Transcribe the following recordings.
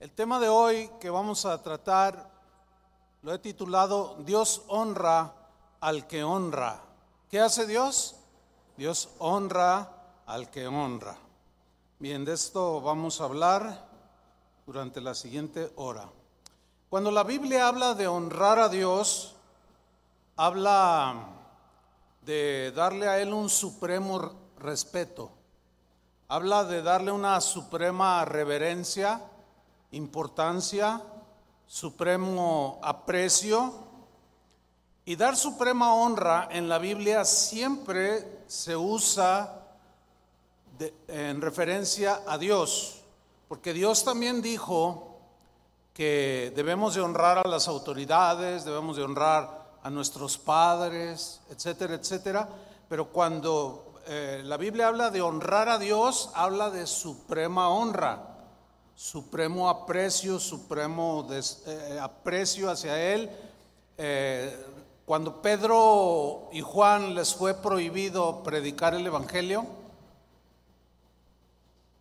El tema de hoy que vamos a tratar lo he titulado Dios honra al que honra. ¿Qué hace Dios? Dios honra al que honra. Bien, de esto vamos a hablar durante la siguiente hora. Cuando la Biblia habla de honrar a Dios, habla de darle a Él un supremo respeto, habla de darle una suprema reverencia, importancia, supremo aprecio y dar suprema honra en la Biblia siempre se usa en referencia a Dios, porque Dios también dijo que debemos de honrar a las autoridades, debemos de honrar a nuestros padres, etcétera, etcétera, pero cuando eh, la Biblia habla de honrar a Dios, habla de suprema honra supremo aprecio, supremo eh, aprecio hacia Él. Eh, cuando Pedro y Juan les fue prohibido predicar el Evangelio,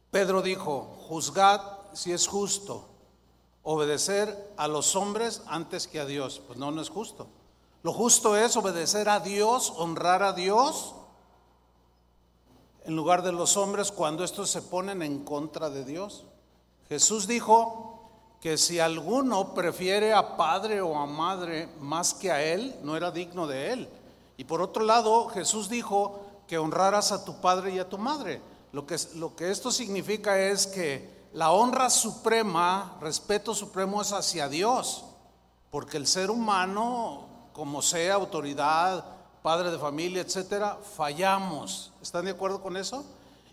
Pedro dijo, juzgad si es justo obedecer a los hombres antes que a Dios. Pues no, no es justo. Lo justo es obedecer a Dios, honrar a Dios en lugar de los hombres cuando estos se ponen en contra de Dios. Jesús dijo que si alguno prefiere a padre o a madre más que a él, no era digno de él. Y por otro lado, Jesús dijo que honraras a tu padre y a tu madre. Lo que, lo que esto significa es que la honra suprema, respeto supremo es hacia Dios, porque el ser humano, como sea autoridad, padre de familia, etcétera, fallamos. ¿Están de acuerdo con eso?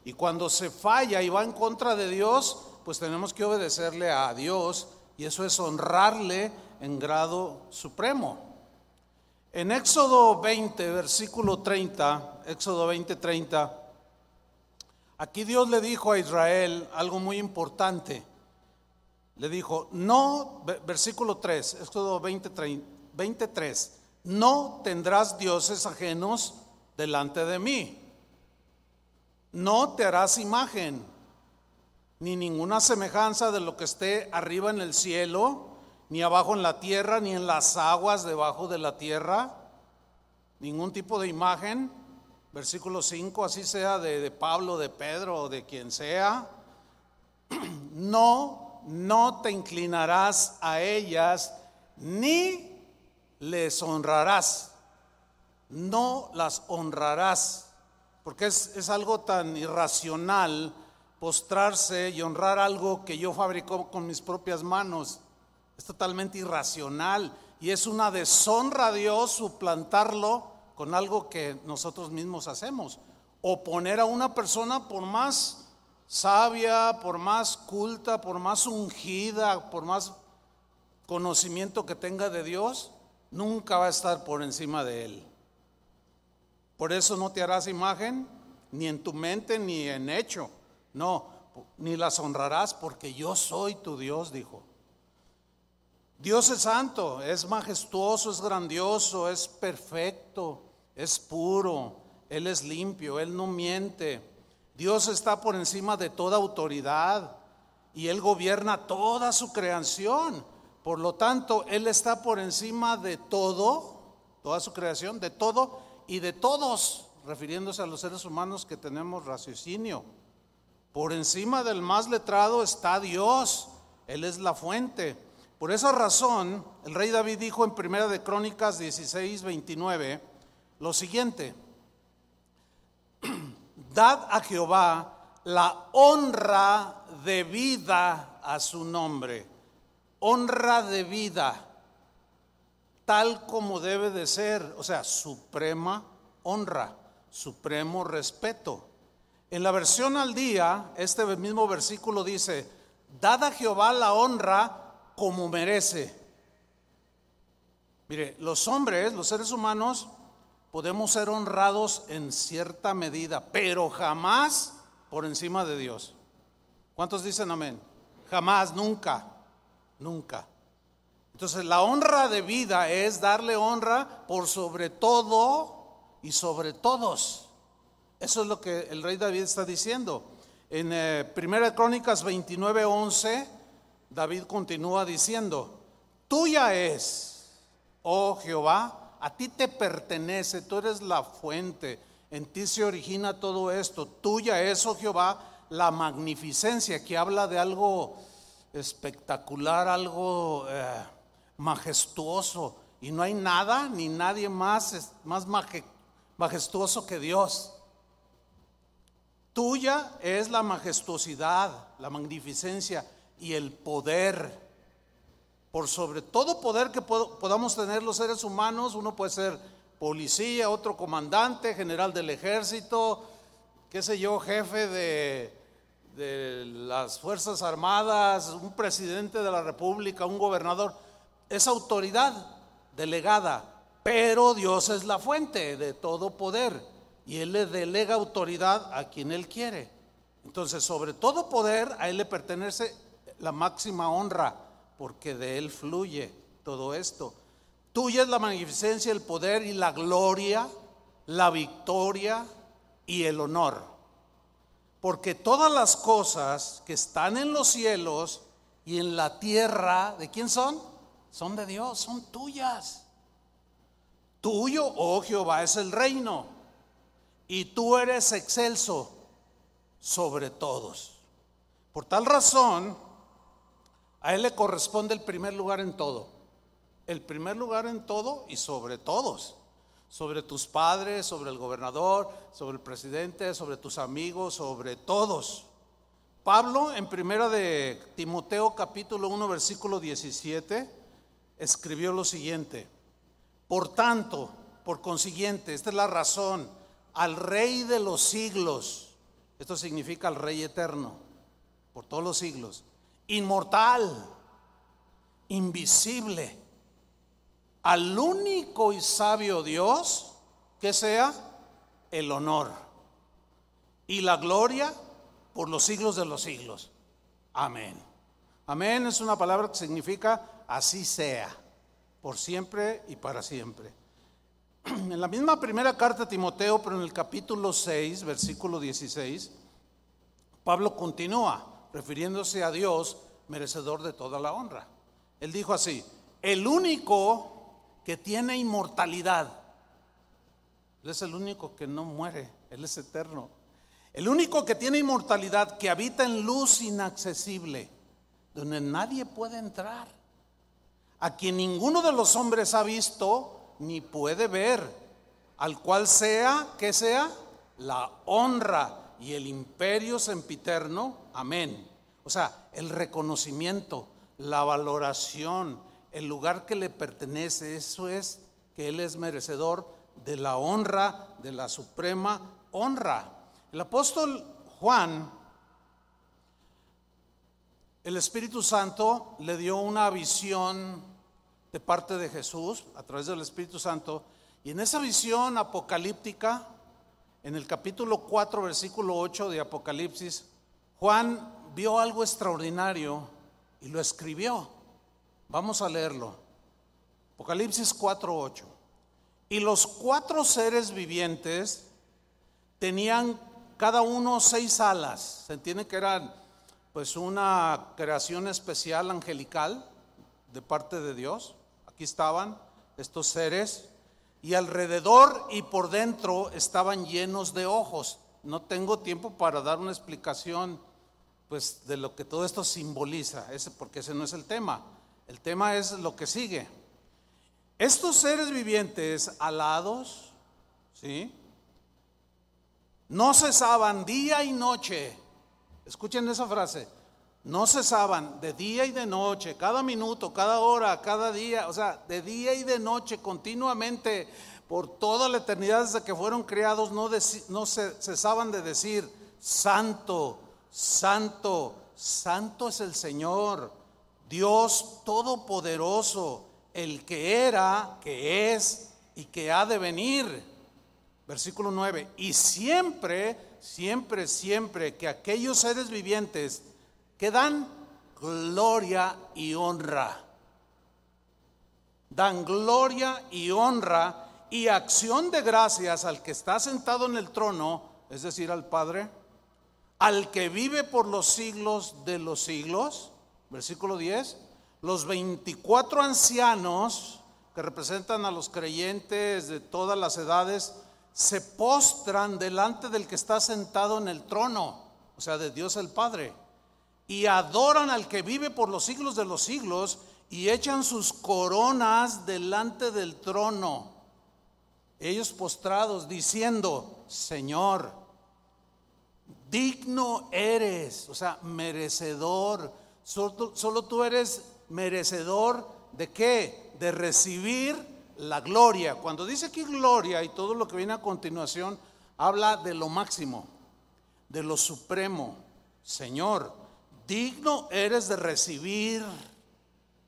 Y cuando se falla y va en contra de Dios, pues tenemos que obedecerle a Dios y eso es honrarle en grado supremo. En Éxodo 20, versículo 30, Éxodo 20, 30, aquí Dios le dijo a Israel algo muy importante. Le dijo, no, versículo 3, Éxodo 20, 23, no tendrás dioses ajenos delante de mí. No te harás imagen ni ninguna semejanza de lo que esté arriba en el cielo, ni abajo en la tierra, ni en las aguas debajo de la tierra, ningún tipo de imagen. Versículo 5, así sea de, de Pablo, de Pedro o de quien sea. No, no te inclinarás a ellas, ni les honrarás. No las honrarás, porque es, es algo tan irracional postrarse y honrar algo que yo fabricó con mis propias manos. Es totalmente irracional y es una deshonra a Dios suplantarlo con algo que nosotros mismos hacemos. O poner a una persona por más sabia, por más culta, por más ungida, por más conocimiento que tenga de Dios, nunca va a estar por encima de Él. Por eso no te harás imagen, ni en tu mente, ni en hecho. No, ni las honrarás porque yo soy tu Dios, dijo. Dios es santo, es majestuoso, es grandioso, es perfecto, es puro, Él es limpio, Él no miente. Dios está por encima de toda autoridad y Él gobierna toda su creación. Por lo tanto, Él está por encima de todo, toda su creación, de todo y de todos, refiriéndose a los seres humanos que tenemos raciocinio. Por encima del más letrado está Dios. Él es la fuente. Por esa razón, el rey David dijo en Primera de Crónicas 16, 29 lo siguiente: Dad a Jehová la honra debida a su nombre. Honra debida, tal como debe de ser, o sea, suprema honra, supremo respeto. En la versión al día, este mismo versículo dice, dad a Jehová la honra como merece. Mire, los hombres, los seres humanos, podemos ser honrados en cierta medida, pero jamás por encima de Dios. ¿Cuántos dicen amén? Jamás, nunca, nunca. Entonces la honra de vida es darle honra por sobre todo y sobre todos. Eso es lo que el rey David está diciendo. En eh, Primera Crónicas 29, 11, David continúa diciendo, tuya es, oh Jehová, a ti te pertenece, tú eres la fuente, en ti se origina todo esto, tuya es, oh Jehová, la magnificencia, que habla de algo espectacular, algo eh, majestuoso, y no hay nada ni nadie más, más majestuoso que Dios. Tuya es la majestuosidad, la magnificencia y el poder. Por sobre todo poder que podamos tener los seres humanos, uno puede ser policía, otro comandante, general del ejército, qué sé yo, jefe de, de las Fuerzas Armadas, un presidente de la República, un gobernador. Es autoridad delegada, pero Dios es la fuente de todo poder y Él le delega autoridad a quien Él quiere. Entonces, sobre todo poder, a Él le pertenece la máxima honra, porque de Él fluye todo esto. Tuya es la magnificencia, el poder y la gloria, la victoria y el honor. Porque todas las cosas que están en los cielos y en la tierra, ¿de quién son? Son de Dios, son tuyas. Tuyo, oh Jehová, es el reino. Y tú eres excelso sobre todos. Por tal razón, a Él le corresponde el primer lugar en todo. El primer lugar en todo y sobre todos. Sobre tus padres, sobre el gobernador, sobre el presidente, sobre tus amigos, sobre todos. Pablo en primera de Timoteo capítulo 1 versículo 17 escribió lo siguiente. Por tanto, por consiguiente, esta es la razón, al rey de los siglos, esto significa al rey eterno, por todos los siglos, inmortal, invisible, al único y sabio Dios, que sea el honor y la gloria por los siglos de los siglos. Amén. Amén es una palabra que significa así sea, por siempre y para siempre. En la misma primera carta a Timoteo, pero en el capítulo 6, versículo 16, Pablo continúa refiriéndose a Dios, merecedor de toda la honra. Él dijo así, el único que tiene inmortalidad, Él es el único que no muere, Él es eterno. El único que tiene inmortalidad, que habita en luz inaccesible, donde nadie puede entrar, a quien ninguno de los hombres ha visto ni puede ver, al cual sea, que sea, la honra y el imperio sempiterno. Amén. O sea, el reconocimiento, la valoración, el lugar que le pertenece, eso es que Él es merecedor de la honra, de la suprema honra. El apóstol Juan, el Espíritu Santo le dio una visión de parte de Jesús a través del Espíritu Santo y en esa visión apocalíptica en el capítulo 4, versículo 8 de Apocalipsis, Juan vio algo extraordinario y lo escribió. Vamos a leerlo. Apocalipsis 4, 8. Y los cuatro seres vivientes tenían cada uno seis alas. Se entiende que eran pues una creación especial angelical de parte de Dios. Aquí estaban estos seres y alrededor y por dentro estaban llenos de ojos. No tengo tiempo para dar una explicación pues de lo que todo esto simboliza, porque ese no es el tema. El tema es lo que sigue. Estos seres vivientes alados, ¿sí? No cesaban día y noche. Escuchen esa frase no cesaban de día y de noche, cada minuto, cada hora, cada día, o sea, de día y de noche continuamente por toda la eternidad desde que fueron creados, no, no cesaban de decir, santo, santo, santo es el Señor, Dios todopoderoso, el que era, que es y que ha de venir. Versículo 9, y siempre, siempre, siempre que aquellos seres vivientes que dan gloria y honra. Dan gloria y honra y acción de gracias al que está sentado en el trono, es decir, al Padre, al que vive por los siglos de los siglos. versículo 10, los 24 ancianos que representan a los creyentes de todas las edades, se postran delante del que está sentado en el trono, o sea, de Dios el Padre, y adoran al que vive por los siglos de los siglos y echan sus coronas delante del trono. Ellos postrados diciendo, Señor, digno eres, o sea, merecedor. Solo, tú eres merecedor de qué? De recibir la gloria. Cuando dice aquí gloria y todo lo que viene a continuación, habla de lo máximo, de lo supremo. Señor, digno eres de recibir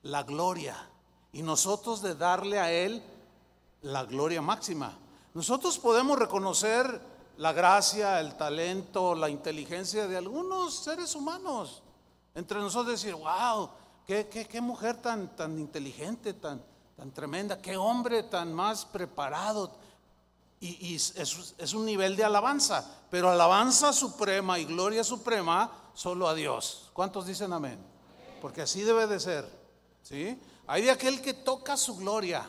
la gloria y nosotros de darle a Él la gloria máxima. Nosotros podemos reconocer la gracia, el talento, la inteligencia de algunos seres humanos. Entre nosotros decir, wow, qué, mujer tan, tan inteligente, tan, tan tremenda, qué hombre tan más preparado. Y, es, un nivel de alabanza, pero alabanza suprema y gloria suprema solo a Dios. ¿Cuántos dicen amén? Porque así debe de ser. ¿sí? Hay de aquel que toca su gloria,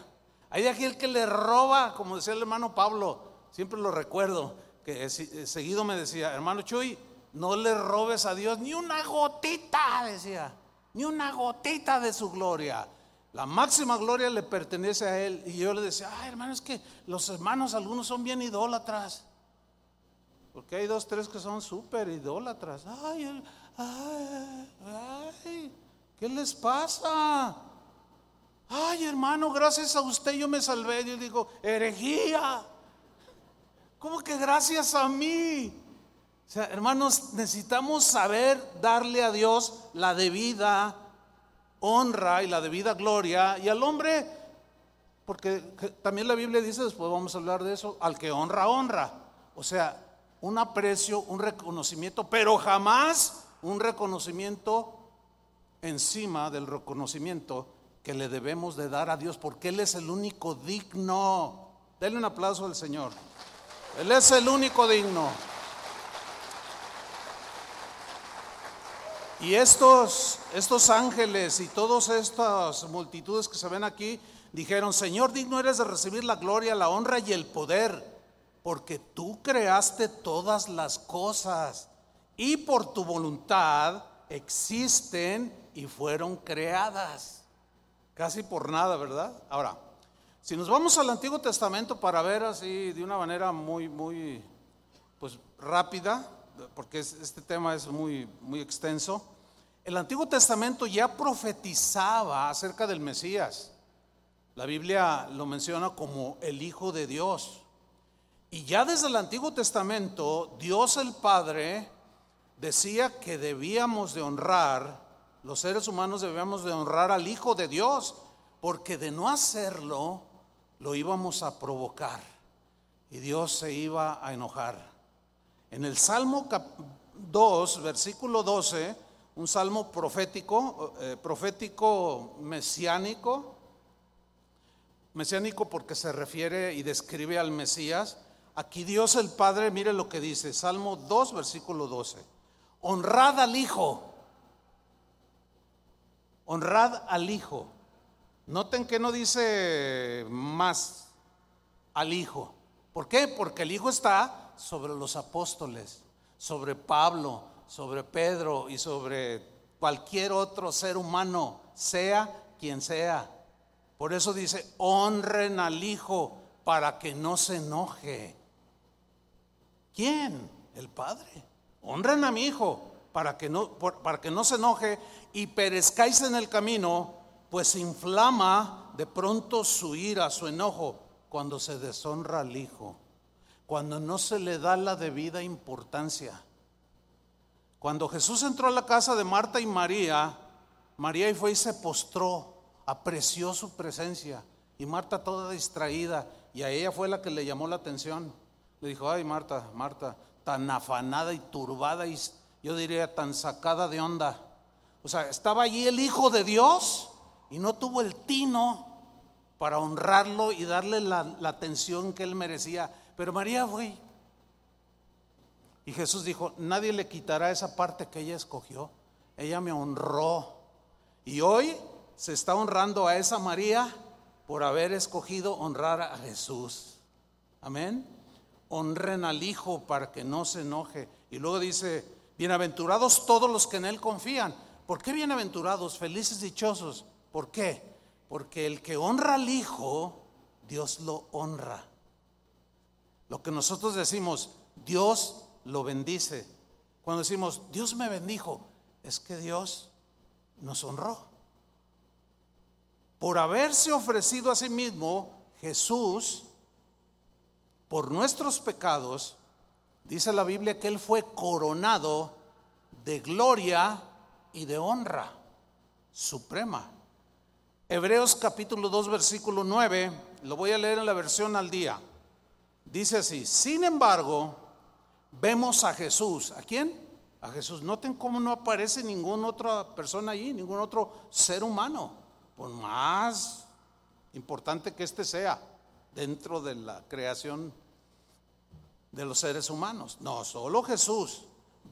hay de aquel que le roba, como decía el hermano Pablo, siempre lo recuerdo, que seguido me decía, hermano Chuy, no le robes a Dios ni una gotita, decía, ni una gotita de su gloria. La máxima gloria le pertenece a Él. Y yo le decía, ay hermano, es que los hermanos algunos son bien idólatras. Porque hay dos, tres que son súper idólatras. Ay, ay, ay, ¿qué les pasa? Ay, hermano, gracias a usted yo me salvé. Yo digo, herejía. ¿Cómo que gracias a mí? O sea, hermanos, necesitamos saber darle a Dios la debida honra y la debida gloria y al hombre, porque también la Biblia dice, después vamos a hablar de eso, al que honra, honra. O sea, un aprecio, un reconocimiento, pero jamás un reconocimiento encima del reconocimiento que le debemos de dar a Dios, porque Él es el único digno. Denle un aplauso al Señor. Él es el único digno. Y estos, estos ángeles y todas estas multitudes que se ven aquí dijeron, Señor, digno eres de recibir la gloria, la honra y el poder, porque tú creaste todas las cosas y por tu voluntad existen y fueron creadas. Casi por nada, ¿verdad? Ahora, si nos vamos al Antiguo Testamento para ver así de una manera muy, muy, pues rápida, porque este tema es muy, muy extenso, el Antiguo Testamento ya profetizaba acerca del Mesías. La Biblia lo menciona como el Hijo de Dios. Y ya desde el Antiguo Testamento, Dios el Padre decía que debíamos de honrar, los seres humanos debíamos de honrar al Hijo de Dios, porque de no hacerlo, lo íbamos a provocar y Dios se iba a enojar. En el Salmo 2, versículo 12, un salmo profético, eh, profético mesiánico, mesiánico porque se refiere y describe al Mesías. Aquí Dios el Padre, mire lo que dice, Salmo 2, versículo 12. Honrad al Hijo. Honrad al Hijo. Noten que no dice más al Hijo. ¿Por qué? Porque el Hijo está sobre los apóstoles, sobre Pablo, sobre Pedro y sobre cualquier otro ser humano, sea quien sea. Por eso dice, honren al Hijo para que no se enoje. ¿Quién? El Padre. Honren a mi Hijo para que no, para que no se enoje y perezcáis en el camino pues inflama de pronto su ira, su enojo, cuando se deshonra al Hijo, cuando no se le da la debida importancia. Cuando Jesús entró a la casa de Marta y María, María fue y se postró, apreció su presencia, y Marta toda distraída, y a ella fue la que le llamó la atención. Le dijo, ay Marta, Marta, tan afanada y turbada y yo diría tan sacada de onda. O sea, estaba allí el Hijo de Dios y no tuvo el tino para honrarlo y darle la, atención que él merecía. Pero María fue. Y Jesús dijo, nadie le quitará esa parte que ella escogió. Ella me honró. Y hoy se está honrando a esa María por haber escogido honrar a Jesús. Amén. Honren al Hijo para que no se enoje. Y luego dice, bienaventurados todos los que en Él confían. ¿Por qué bienaventurados, felices, dichosos? ¿Por qué? Porque el que honra al Hijo, Dios lo honra. Lo que nosotros decimos, Dios lo bendice. Cuando decimos, Dios me bendijo, es que Dios nos honró. Por haberse ofrecido a sí mismo, Jesús, por nuestros pecados, dice la Biblia que Él fue coronado de gloria y de honra suprema. Hebreos capítulo 2, versículo 9, lo voy a leer en la versión al día. Dice así, sin embargo, vemos a Jesús. ¿A quién? A Jesús. Noten cómo no aparece ninguna otra persona allí, ningún otro ser humano, por más importante que éste sea dentro de la creación de los seres humanos. No, solo Jesús.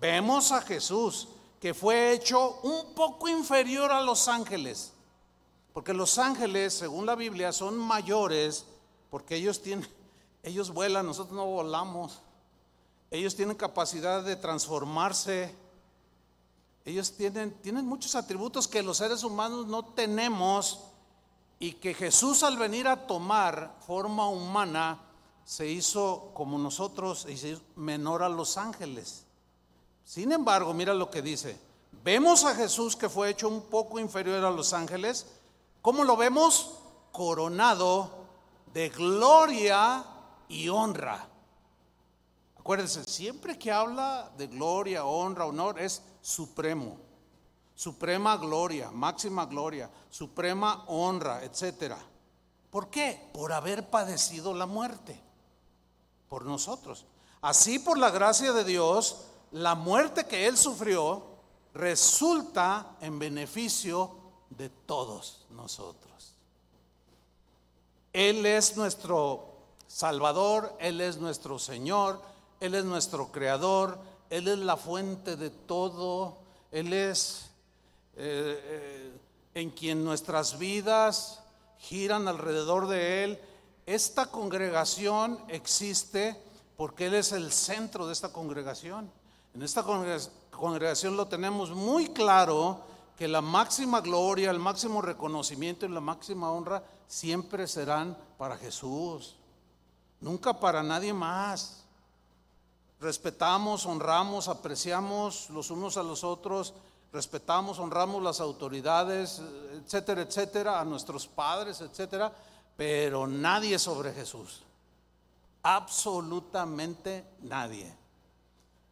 Vemos a Jesús que fue hecho un poco inferior a los ángeles. Porque los ángeles, según la Biblia, son mayores porque ellos tienen ellos vuelan, nosotros no volamos. Ellos tienen capacidad de transformarse. Ellos tienen, tienen muchos atributos que los seres humanos no tenemos y que Jesús al venir a tomar forma humana se hizo como nosotros y se hizo menor a los ángeles. Sin embargo, mira lo que dice. Vemos a Jesús que fue hecho un poco inferior a los ángeles. ¿Cómo lo vemos? Coronado de gloria y honra. Acuérdense, siempre que habla de gloria, honra, honor, es supremo. Suprema gloria, máxima gloria, suprema honra, etcétera. ¿Por qué? Por haber padecido la muerte. Por nosotros. Así por la gracia de Dios, la muerte que Él sufrió resulta en beneficio de todos nosotros. Él es nuestro Salvador, Él es nuestro Señor, Él es nuestro Creador, Él es la fuente de todo, Él es eh, en quien nuestras vidas giran alrededor de Él. Esta congregación existe porque Él es el centro de esta congregación. En esta congregación lo tenemos muy claro que la máxima gloria, el máximo reconocimiento y la máxima honra siempre serán para Jesús nunca para nadie más. Respetamos, honramos, apreciamos los unos a los otros, respetamos, honramos las autoridades, etcétera, etcétera, a nuestros padres, etcétera, pero nadie sobre Jesús. Absolutamente nadie.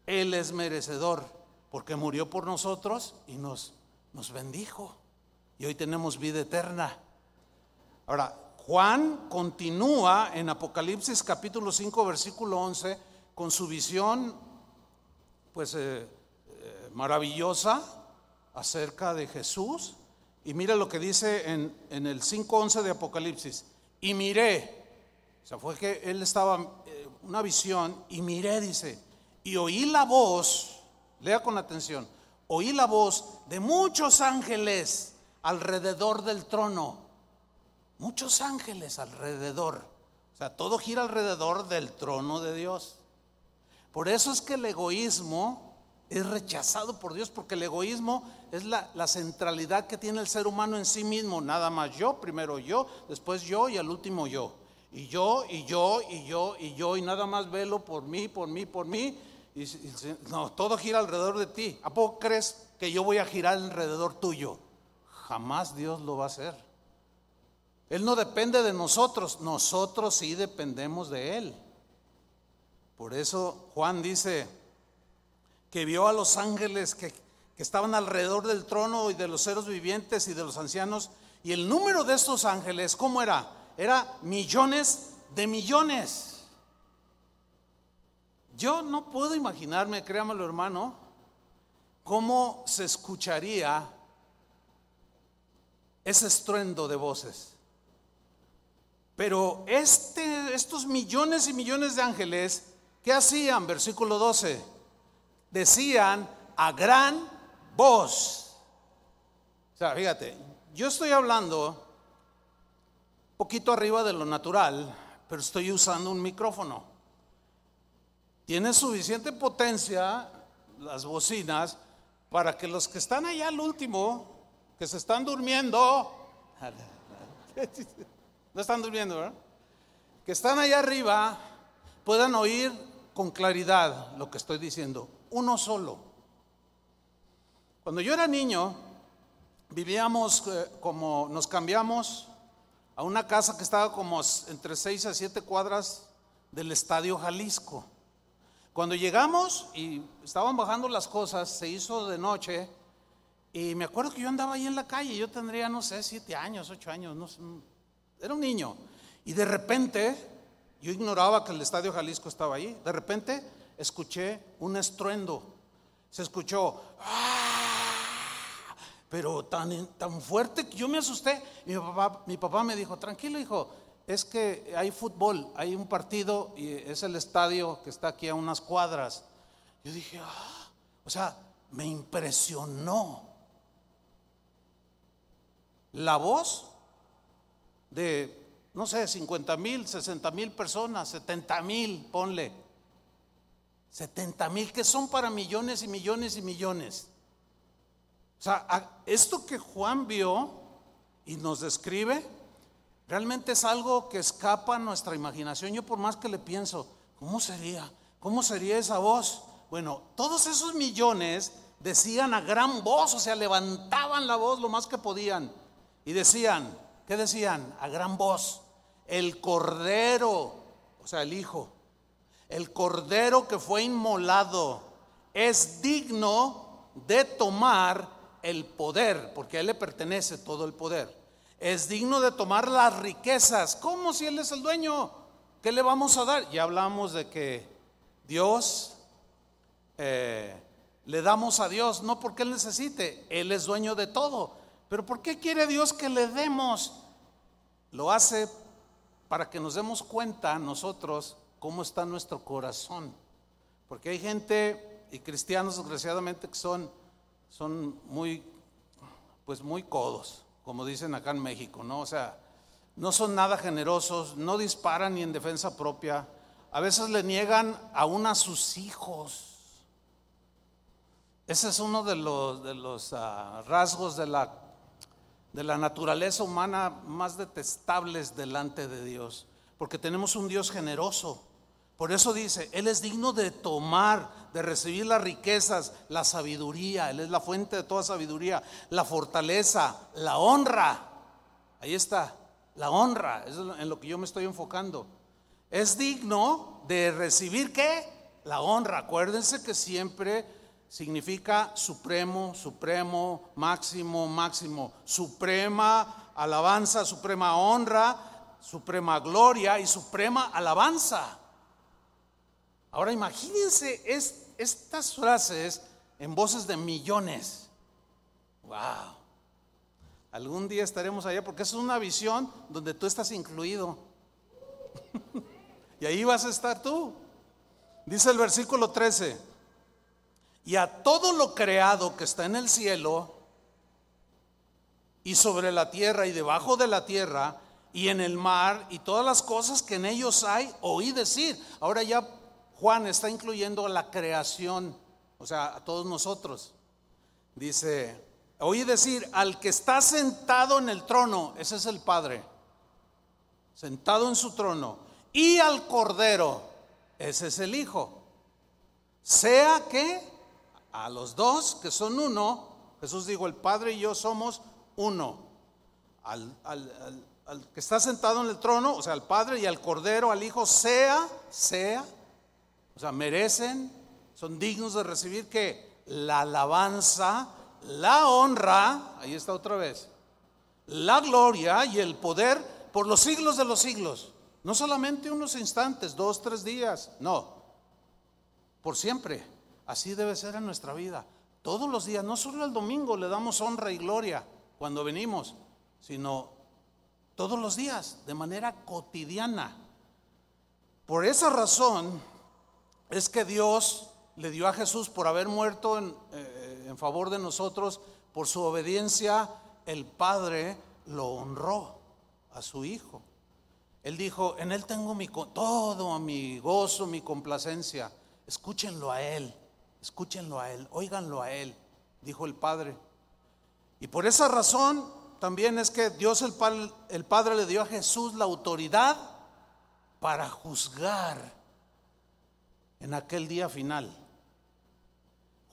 Él es merecedor porque murió por nosotros y nos, nos bendijo. Y hoy tenemos vida eterna. Ahora, Juan continúa en Apocalipsis capítulo 5 versículo 11 con su visión pues eh, eh, maravillosa acerca de Jesús y mira lo que dice en, el 5.11 de Apocalipsis y miré o sea fue que él estaba eh, una visión y miré dice y oí la voz lea con atención oí la voz de muchos ángeles alrededor del trono muchos ángeles alrededor. O sea, todo gira alrededor del trono de Dios. Por eso es que el egoísmo es rechazado por Dios, porque el egoísmo es la, centralidad que tiene el ser humano en sí mismo. Nada más yo, primero yo, después yo y al último yo. Y yo, y yo, y yo, y yo, y nada más velo por mí, por mí, por mí. Y, no, todo gira alrededor de ti. ¿A poco crees que yo voy a girar alrededor tuyo? Jamás Dios lo va a hacer. Él no depende de nosotros, nosotros sí dependemos de Él. Por eso Juan dice que vio a los ángeles que, estaban alrededor del trono y de los seres vivientes y de los ancianos. Y el número de estos ángeles, ¿cómo era? Era millones de millones. Yo no puedo imaginarme, créamelo hermano, cómo se escucharía ese estruendo de voces. Pero este, estos millones y millones de ángeles, ¿qué hacían? Versículo 12. Decían a gran voz. O sea, fíjate, yo estoy hablando poquito arriba de lo natural, pero estoy usando un micrófono. Tiene suficiente potencia las bocinas para que los que están allá al último, que se están durmiendo, no están durmiendo, ¿verdad? Que están allá arriba, puedan oír con claridad lo que estoy diciendo. Uno solo. Cuando yo era niño, vivíamos eh, como nos cambiamos a una casa que estaba como entre 6 a 7 cuadras del Estadio Jalisco. Cuando llegamos y estaban bajando las cosas, se hizo de noche y me acuerdo que yo andaba ahí en la calle, yo tendría, no sé, 7 años, 8 años, no sé, era un niño. Y de repente, yo ignoraba que el Estadio Jalisco estaba ahí, de repente escuché un estruendo, se escuchó, ¡ah! pero tan, tan fuerte que yo me asusté. Mi papá, mi papá me dijo, tranquilo hijo, es que hay fútbol, hay un partido y es el estadio que está aquí a unas cuadras. Yo dije, ah, o sea, me impresionó la voz de, no sé, 50 mil, 60 mil personas, 70 mil, ponle. 70 mil, que son para millones y millones y millones. O sea, esto que Juan vio y nos describe, Realmente es algo que escapa a nuestra imaginación. Yo por más que le pienso, ¿cómo sería? ¿Cómo sería esa voz? Bueno, todos esos millones decían a gran voz, o sea, levantaban la voz lo más que podían. Y decían, ¿qué decían? A gran voz, el cordero, o sea, el hijo, el cordero que fue inmolado es digno de tomar el poder, porque a él le pertenece todo el poder es digno de tomar las riquezas. ¿Cómo si Él es el dueño? ¿Qué le vamos a dar? Ya hablamos de que Dios, eh, le damos a Dios, no porque Él necesite, Él es dueño de todo. Pero ¿por qué quiere Dios que le demos? Lo hace para que nos demos cuenta nosotros cómo está nuestro corazón. Porque hay gente y cristianos desgraciadamente que son, son muy, pues muy codos como dicen acá en México, ¿no? O sea, no son nada generosos, no disparan ni en defensa propia, a veces le niegan aún a sus hijos. Ese es uno de los, de los ah, rasgos de la, de la naturaleza humana más detestables delante de Dios, porque tenemos un Dios generoso. Por eso dice, Él es digno de tomar, de recibir las riquezas, la sabiduría, Él es la fuente de toda sabiduría, la fortaleza, la honra. Ahí está, la honra, es en lo que yo me estoy enfocando. Es digno de recibir qué? La honra. Acuérdense que siempre significa supremo, supremo, máximo, máximo, suprema alabanza, suprema honra, suprema gloria y suprema alabanza. Ahora imagínense estas frases en voces de millones. Wow. Algún día estaremos allá porque es una visión donde tú estás incluido. y ahí vas a estar tú. Dice el versículo 13. Y a todo lo creado que está en el cielo y sobre la tierra y debajo de la tierra y en el mar y todas las cosas que en ellos hay, oí decir. Ahora ya Juan está incluyendo la creación, o sea, a todos nosotros. Dice, oí decir, al que está sentado en el trono, ese es el Padre, sentado en su trono, y al Cordero, ese es el Hijo. Sea que a los dos, que son uno, Jesús dijo, el Padre y yo somos uno. Al, al que está sentado en el trono, o sea, al Padre y al Cordero, al Hijo, sea, sea o sea, merecen, son dignos de recibir que la alabanza, la honra, ahí está otra vez, la gloria y el poder por los siglos de los siglos. No solamente unos instantes, dos, tres días, no, por siempre. Así debe ser en nuestra vida. Todos los días, no solo el domingo le damos honra y gloria cuando venimos, sino todos los días, de manera cotidiana. Por esa razón, es que Dios le dio a Jesús por haber muerto en, eh, en favor de nosotros, por su obediencia el Padre lo honró a su Hijo. Él dijo, en Él tengo todo mi gozo, mi complacencia. Escúchenlo a Él, escúchenlo a Él, óiganlo a Él, dijo el Padre. Y por esa razón también es que Dios el Padre le dio a Jesús la autoridad para juzgar en aquel día final.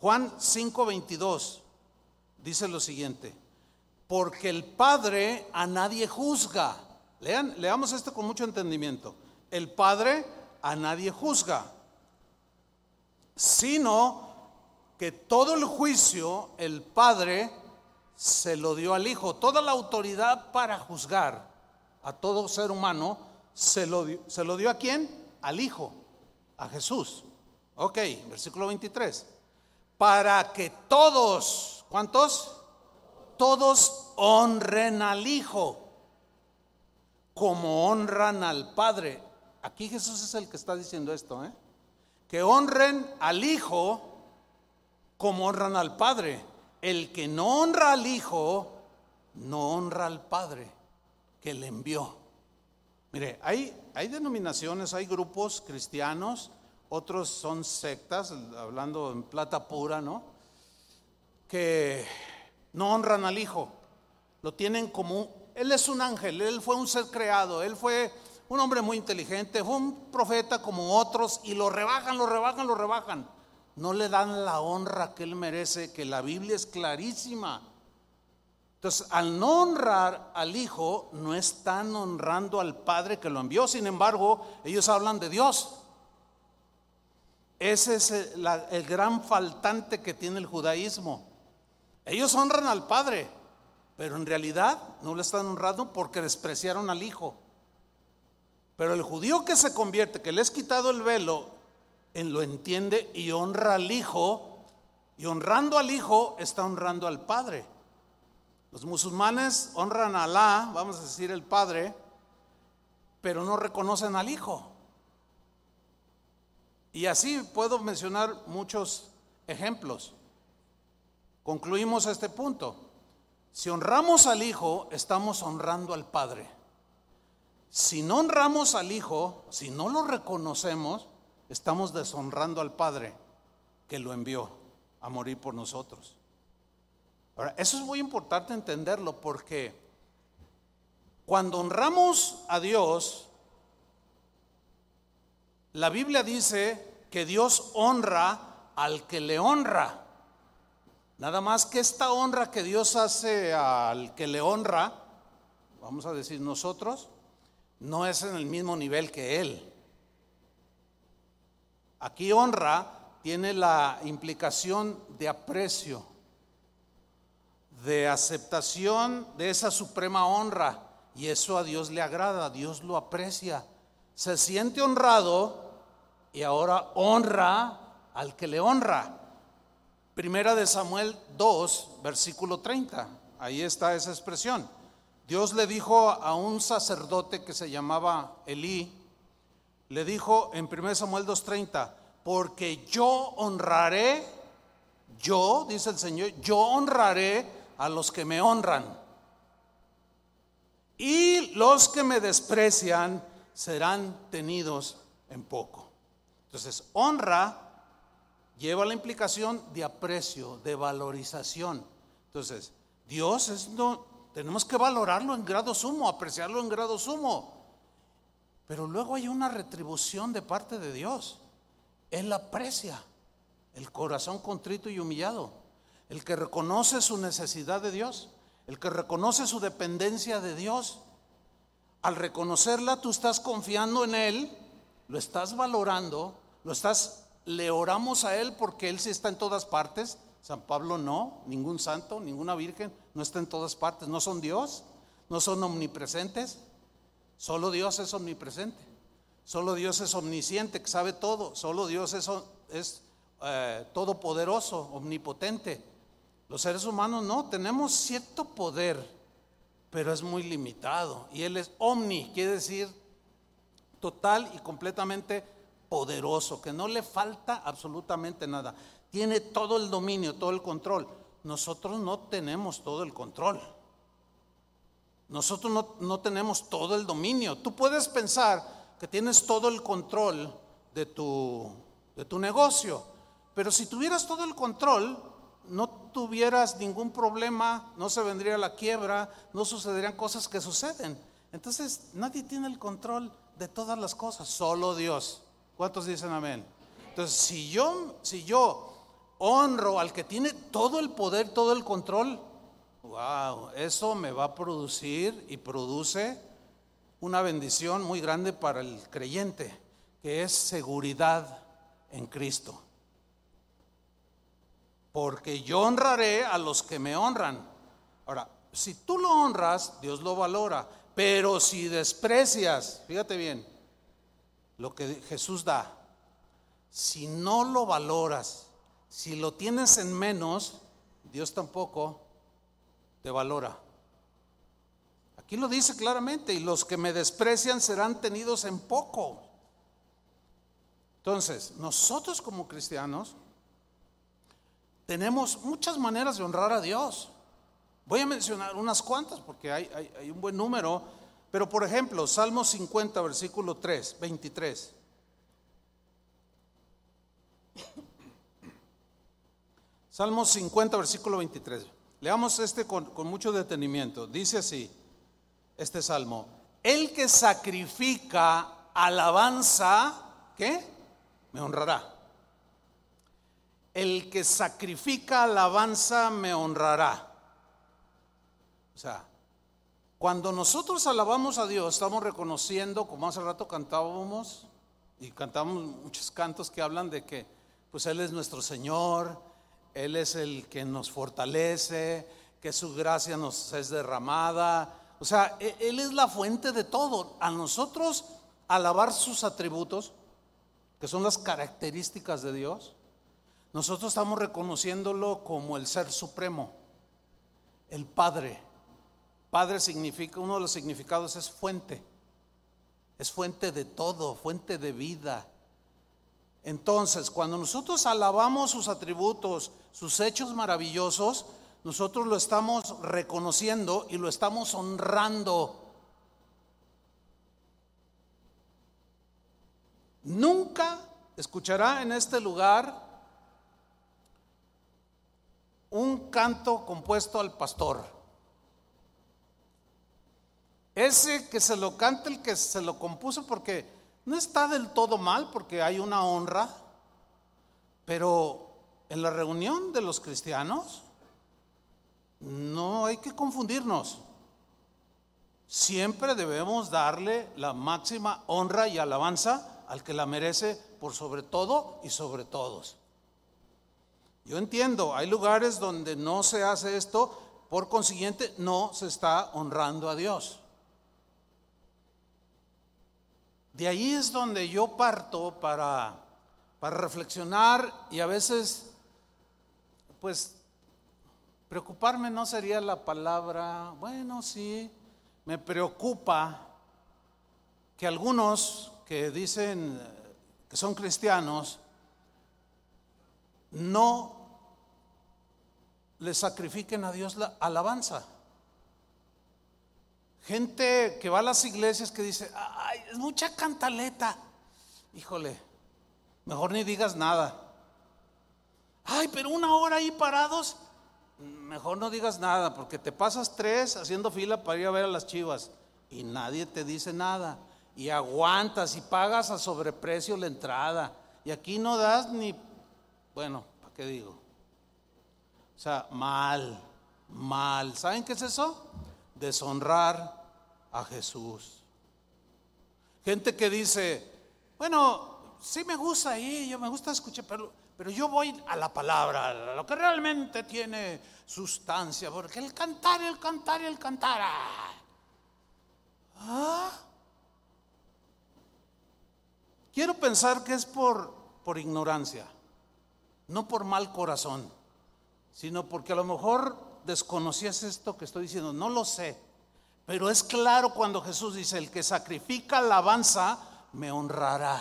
Juan 5:22 dice lo siguiente, porque el Padre a nadie juzga. Lean, leamos esto con mucho entendimiento. El Padre a nadie juzga, sino que todo el juicio el Padre se lo dio al Hijo. Toda la autoridad para juzgar a todo ser humano se lo dio, ¿se lo dio a quién? Al Hijo, a Jesús. Ok, versículo 23. Para que todos, ¿cuántos? Todos honren al Hijo como honran al Padre. Aquí Jesús es el que está diciendo esto, ¿eh? Que honren al Hijo como honran al Padre. El que no honra al Hijo, no honra al Padre que le envió. Mire, hay, hay denominaciones, hay grupos cristianos, otros son sectas, hablando en plata pura, ¿no? Que no honran al Hijo, lo tienen como, Él es un ángel, Él fue un ser creado, Él fue un hombre muy inteligente, fue un profeta como otros y lo rebajan, lo rebajan, lo rebajan no le dan la honra que él merece, que la Biblia es clarísima. Entonces, al no honrar al Hijo, no están honrando al Padre que lo envió. Sin embargo, ellos hablan de Dios. Ese es el, el gran faltante que tiene el judaísmo. Ellos honran al Padre, pero en realidad no le están honrando porque despreciaron al Hijo. Pero el judío que se convierte, que le es quitado el velo en lo entiende y honra al Hijo, y honrando al Hijo está honrando al Padre. Los musulmanes honran a Alá, vamos a decir el Padre, pero no reconocen al Hijo. Y así puedo mencionar muchos ejemplos. Concluimos este punto. Si honramos al Hijo, estamos honrando al Padre. Si no honramos al Hijo, si no lo reconocemos, estamos deshonrando al Padre que lo envió a morir por nosotros. Ahora, eso es muy importante entenderlo porque cuando honramos a Dios, la Biblia dice que Dios honra al que le honra. Nada más que esta honra que Dios hace al que le honra, vamos a decir nosotros, no es en el mismo nivel que Él. Aquí honra tiene la implicación de aprecio, de aceptación de esa suprema honra. Y eso a Dios le agrada, Dios lo aprecia. Se siente honrado y ahora honra al que le honra. Primera de Samuel 2, versículo 30. Ahí está esa expresión. Dios le dijo a un sacerdote que se llamaba Elí, le dijo en 1 Samuel 2.30, porque yo honraré, yo, dice el Señor, yo honraré a los que me honran. Y los que me desprecian serán tenidos en poco. Entonces, honra lleva la implicación de aprecio, de valorización. Entonces, Dios es no, tenemos que valorarlo en grado sumo, apreciarlo en grado sumo. Pero luego hay una retribución de parte de Dios. Él aprecia el corazón contrito y humillado, el que reconoce su necesidad de Dios, el que reconoce su dependencia de Dios. Al reconocerla, tú estás confiando en Él, lo estás valorando, lo estás, le oramos a Él porque Él sí está en todas partes. San Pablo no, ningún santo, ninguna virgen no está en todas partes, no son Dios, no son omnipresentes. Solo Dios es omnipresente. Solo Dios es omnisciente, que sabe todo. Solo Dios es, es eh, todopoderoso, omnipotente. Los seres humanos no, tenemos cierto poder, pero es muy limitado. Y Él es omni, quiere decir total y completamente poderoso, que no le falta absolutamente nada. Tiene todo el dominio, todo el control. Nosotros no tenemos todo el control. Nosotros no, tenemos todo el dominio. Tú puedes pensar que tienes todo el control de tu, de tu negocio, pero si tuvieras todo el control, no tuvieras ningún problema, no se vendría la quiebra, no sucederían cosas que suceden. Entonces, nadie tiene el control de todas las cosas, solo Dios. ¿Cuántos dicen amén? Entonces, si yo, si yo honro al que tiene todo el poder, todo el control, wow, eso me va a producir y produce una bendición muy grande para el creyente, que es seguridad en Cristo. Porque yo honraré a los que me honran. Ahora, si tú lo honras, Dios lo valora. Pero si desprecias, fíjate bien, lo que Jesús da, si no lo valoras, si lo tienes en menos, Dios tampoco te valora. Aquí lo dice claramente, y los que me desprecian serán tenidos en poco. Entonces, nosotros como cristianos tenemos muchas maneras de honrar a Dios. Voy a mencionar unas cuantas porque hay, un buen número, pero por ejemplo, Salmo 50, versículo 3, 23. Salmo 50, versículo 23. Leamos este con, mucho detenimiento. Dice así, este salmo, el que sacrifica alabanza, ¿qué? Me honrará. El que sacrifica alabanza me honrará. O sea, cuando nosotros alabamos a Dios, estamos reconociendo, como hace rato cantábamos, y cantamos muchos cantos que hablan de que pues Él es nuestro Señor, Él es el que nos fortalece, que su gracia nos es derramada. O sea, e, Él es la fuente de todo. A nosotros alabar sus atributos, que son las características de Dios, nosotros estamos reconociéndolo como el ser supremo, el Padre. Padre significa, uno de los significados es fuente, es fuente de todo, fuente de vida, entonces, cuando nosotros alabamos sus atributos, sus hechos maravillosos, nosotros lo estamos reconociendo y lo estamos honrando. Nunca escuchará en este lugar un canto compuesto al pastor. Ese que se lo canta el que se lo compuso porque no está del todo mal porque hay una honra, pero en la reunión de los cristianos no hay que confundirnos. Siempre debemos darle la máxima honra y alabanza al que la merece por sobre todo y sobre todos. Yo entiendo, hay lugares donde no se hace esto, por consiguiente no se está honrando a Dios. De ahí es donde yo parto para, para reflexionar y a veces, pues, preocuparme no sería la palabra, bueno, sí, me preocupa que algunos que dicen que son cristianos no le sacrifiquen a Dios la alabanza. Gente que va a las iglesias que dice, ay, es mucha cantaleta. Híjole, mejor ni digas nada. Ay, pero una hora ahí parados, mejor no digas nada, porque te pasas tres haciendo fila para ir a ver a las chivas y nadie te dice nada. Y aguantas y pagas a sobreprecio la entrada. Y aquí no das ni, bueno, ¿para qué digo? O sea, mal, mal. ¿Saben qué es eso? deshonrar a Jesús. Gente que dice, bueno, sí me gusta ahí, yo me gusta escuchar, pero, yo voy a la palabra, a lo que realmente tiene sustancia, porque el cantar, el cantar, el cantar. ¿Ah? Quiero pensar que es por, por ignorancia, no por mal corazón, sino porque a lo mejor desconocías esto que estoy diciendo? No lo sé. Pero es claro cuando Jesús dice, el que sacrifica alabanza, me honrará.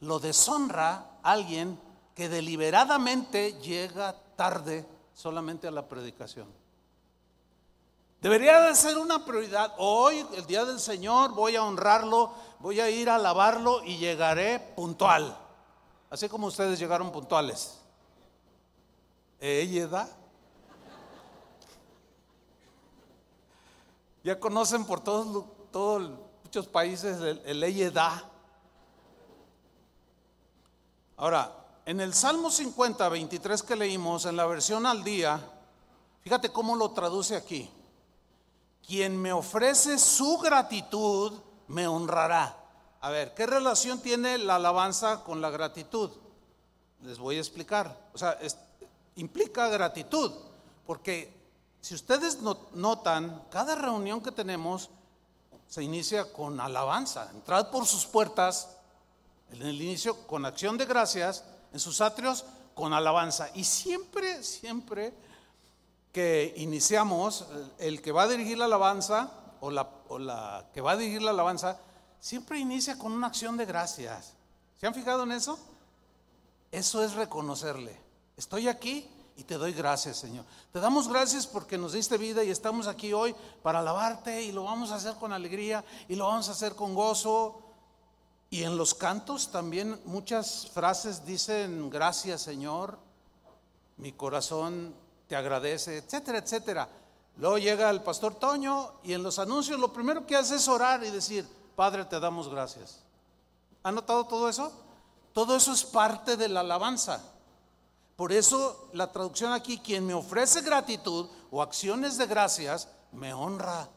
Lo deshonra alguien que deliberadamente llega tarde solamente a la predicación. Debería de ser una prioridad. Hoy, el día del Señor, voy a honrarlo, voy a ir a alabarlo y llegaré puntual. Así como ustedes llegaron puntuales. ¿Ella Ya conocen por todos, todos muchos países el, el da. Ahora, en el Salmo 50, 23 que leímos, en la versión al día, fíjate cómo lo traduce aquí. Quien me ofrece su gratitud, me honrará. A ver, ¿qué relación tiene la alabanza con la gratitud? Les voy a explicar. O sea, implica gratitud, porque si ustedes notan, cada reunión que tenemos se inicia con alabanza. Entrad por sus puertas, en el inicio con acción de gracias, en sus atrios con alabanza. Y siempre, siempre que iniciamos, el que va a dirigir la alabanza o la, o la que va a dirigir la alabanza, siempre inicia con una acción de gracias. ¿Se han fijado en eso? Eso es reconocerle. Estoy aquí y te doy gracias, Señor. Te damos gracias porque nos diste vida y estamos aquí hoy para alabarte y lo vamos a hacer con alegría y lo vamos a hacer con gozo. Y en los cantos también muchas frases dicen gracias, Señor. Mi corazón te agradece, etcétera, etcétera. Luego llega el pastor Toño y en los anuncios lo primero que hace es orar y decir, Padre, te damos gracias. ¿Ha notado todo eso? Todo eso es parte de la alabanza. Por eso la traducción aquí, quien me ofrece gratitud o acciones de gracias, me honra.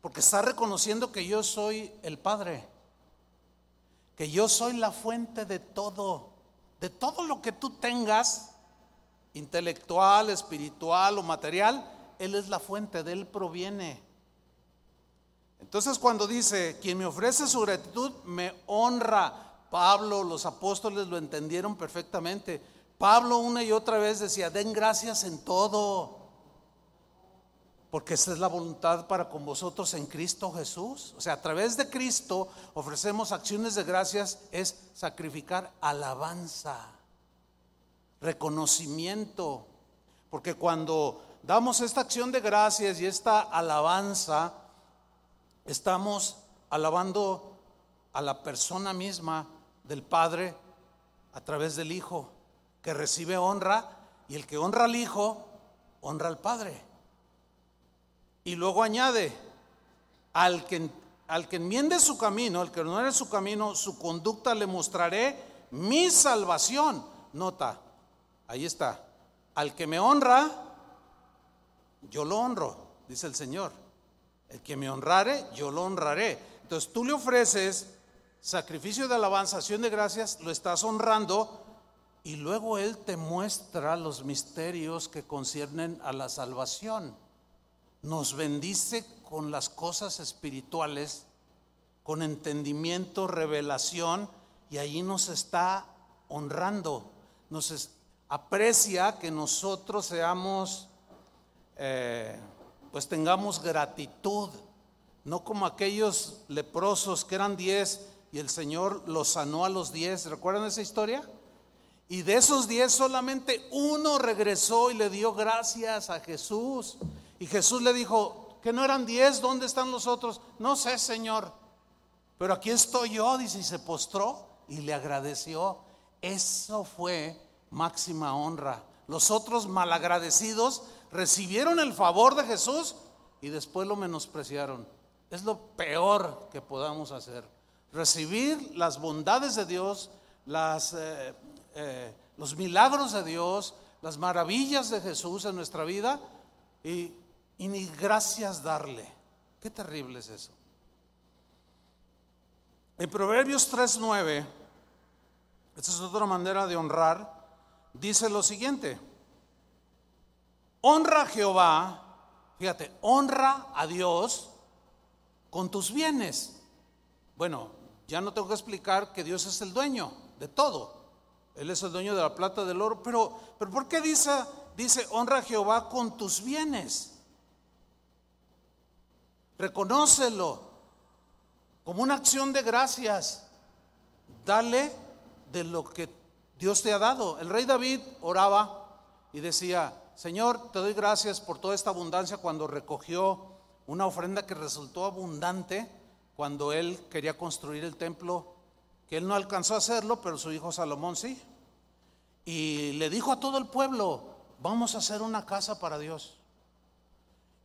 Porque está reconociendo que yo soy el Padre. Que yo soy la fuente de todo. De todo lo que tú tengas, intelectual, espiritual o material, Él es la fuente, de Él proviene. Entonces cuando dice, quien me ofrece su gratitud, me honra. Pablo, los apóstoles lo entendieron perfectamente Pablo una y otra vez decía, den gracias en todo, porque esa es la voluntad para con vosotros en Cristo Jesús. O sea, a través de Cristo ofrecemos acciones de gracias, es sacrificar alabanza, reconocimiento, porque cuando damos esta acción de gracias y esta alabanza, estamos alabando a la persona misma del Padre a través del Hijo que recibe honra y el que honra al Hijo, honra al Padre. Y luego añade, al que, al que enmiende su camino, al que no era su camino, su conducta le mostraré mi salvación. Nota, ahí está, al que me honra, yo lo honro, dice el Señor. El que me honrare, yo lo honraré. Entonces tú le ofreces sacrificio de alabanza, acción de gracias, lo estás honrando y luego Él te muestra los misterios que conciernen a la salvación. Nos bendice con las cosas espirituales, con entendimiento, revelación, y allí nos está honrando. Nos aprecia que nosotros seamos, eh, pues tengamos gratitud, no como aquellos leprosos que eran diez y el Señor los sanó a los diez. ¿Recuerdan esa historia? Y de esos diez solamente uno regresó y le dio gracias a Jesús. Y Jesús le dijo, que no eran diez, ¿dónde están los otros? No sé, Señor. Pero aquí estoy yo, dice, y se postró y le agradeció. Eso fue máxima honra. Los otros malagradecidos recibieron el favor de Jesús y después lo menospreciaron. Es lo peor que podamos hacer. Recibir las bondades de Dios, eh, eh, los milagros de Dios, las maravillas de Jesús en nuestra vida y, ni gracias darle. Qué terrible es eso. En Proverbios 3:9, esta es otra manera de honrar, dice lo siguiente: Honra a Jehová, fíjate, honra a Dios con tus bienes. Bueno, ya no tengo que explicar que Dios es el dueño de todo. Él es el dueño de la plata, del oro. Pero, pero ¿por qué dice, dice, honra a Jehová con tus bienes? Reconócelo como una acción de gracias. Dale de lo que Dios te ha dado. El rey David oraba y decía, Señor, te doy gracias por toda esta abundancia cuando recogió una ofrenda que resultó abundante cuando él quería construir el templo, que él no alcanzó a hacerlo, pero su hijo Salomón sí. Y le dijo a todo el pueblo, vamos a hacer una casa para Dios.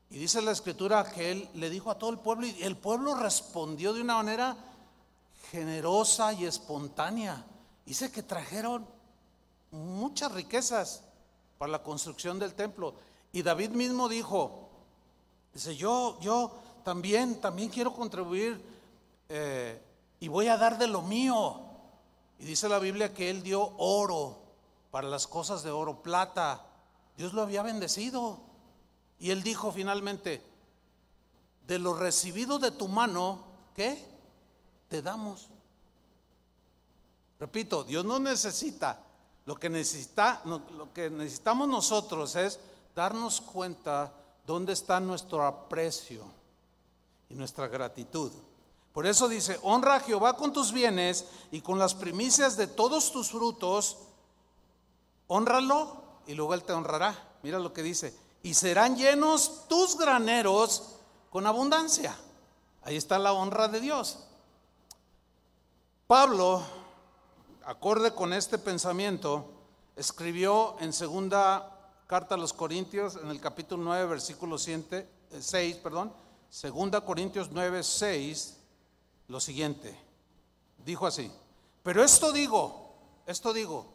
Y dice la escritura que él le dijo a todo el pueblo y el pueblo respondió de una manera generosa y espontánea. Dice que trajeron muchas riquezas para la construcción del templo. Y David mismo dijo, dice, yo, yo también, también quiero contribuir eh, y voy a dar de lo mío. Y dice la Biblia que él dio oro para las cosas de oro, plata. Dios lo había bendecido. Y él dijo finalmente, de lo recibido de tu mano, ¿qué? Te damos. Repito, Dios no necesita. Lo que, necesita, lo que necesitamos nosotros es darnos cuenta dónde está nuestro aprecio y nuestra gratitud. Por eso dice, honra a Jehová con tus bienes y con las primicias de todos tus frutos, honralo y luego Él te honrará. Mira lo que dice, y serán llenos tus graneros con abundancia. Ahí está la honra de Dios. Pablo, acorde con este pensamiento, escribió en segunda carta a los Corintios, en el capítulo 9, versículo 6, eh, perdón, segunda Corintios 9, 6, lo siguiente. Dijo así, pero esto digo, esto digo,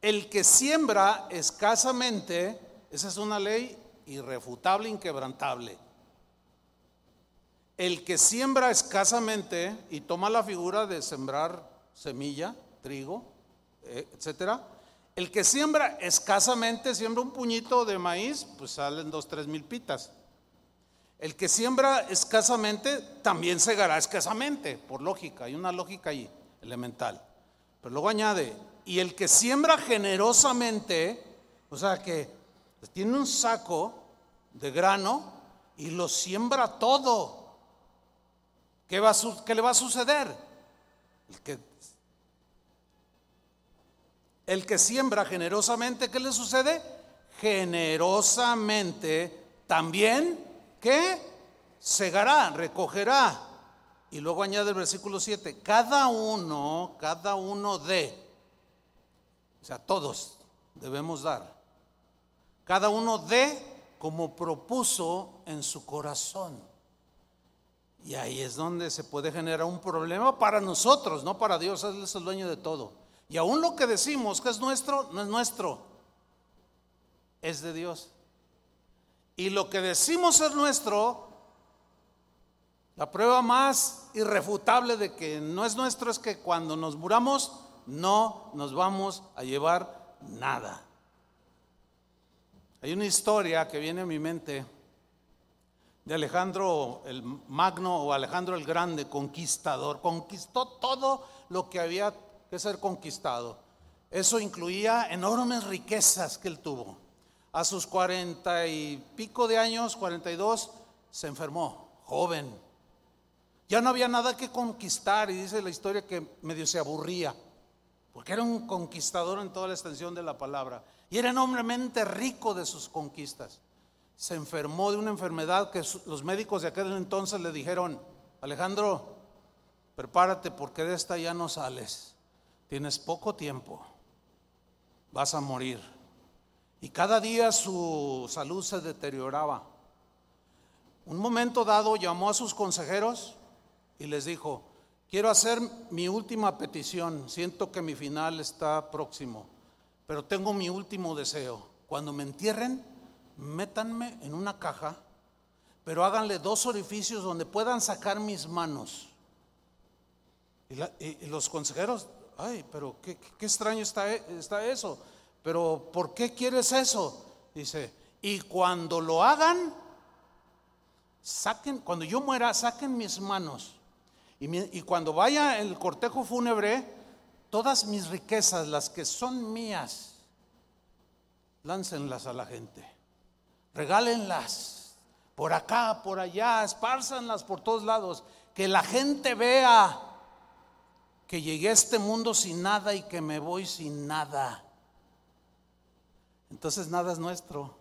el que siembra escasamente, esa es una ley irrefutable, inquebrantable. El que siembra escasamente y toma la figura de sembrar semilla, trigo, etcétera. El que siembra escasamente, siembra un puñito de maíz, pues salen dos, tres mil pitas. El que siembra escasamente también segará escasamente, por lógica, hay una lógica ahí, elemental. Pero luego añade, y el que siembra generosamente, o sea que tiene un saco de grano y lo siembra todo, ¿qué, va qué le va a suceder? El que, el que siembra generosamente, ¿qué le sucede? Generosamente también, ¿qué? Segará, recogerá. Y luego añade el versículo 7, cada uno, cada uno de o sea, todos debemos dar. Cada uno de como propuso en su corazón. Y ahí es donde se puede generar un problema para nosotros, no para Dios, Él es el dueño de todo. Y aún lo que decimos que es nuestro, no es nuestro, es de Dios. Y lo que decimos es nuestro, la prueba más irrefutable de que no es nuestro es que cuando nos muramos, no nos vamos a llevar nada. Hay una historia que viene a mi mente de Alejandro el Magno o Alejandro el Grande, conquistador. Conquistó todo lo que había que ser conquistado. Eso incluía enormes riquezas que él tuvo. A sus cuarenta y pico de años, cuarenta y dos, se enfermó, joven. Ya no había nada que conquistar y dice la historia que medio se aburría porque era un conquistador en toda la extensión de la palabra y era enormemente rico de sus conquistas. Se enfermó de una enfermedad que los médicos de aquel entonces le dijeron, Alejandro, prepárate porque de esta ya no sales, tienes poco tiempo, vas a morir. Y cada día su salud se deterioraba. Un momento dado llamó a sus consejeros y les dijo, Quiero hacer mi última petición. Siento que mi final está próximo, pero tengo mi último deseo. Cuando me entierren, métanme en una caja, pero háganle dos orificios donde puedan sacar mis manos. Y, los consejeros, ay, pero qué, extraño está, está eso. Pero ¿por qué quieres eso? Dice, y cuando lo hagan, saquen, cuando yo muera, saquen mis manos y, cuando vaya el cortejo fúnebre, todas mis riquezas, las que son mías, láncenlas a la gente. Regálenlas por acá, por allá, espárzanlas por todos lados. Que la gente vea que llegué a este mundo sin nada y que me voy sin nada. entonces nada es nuestro.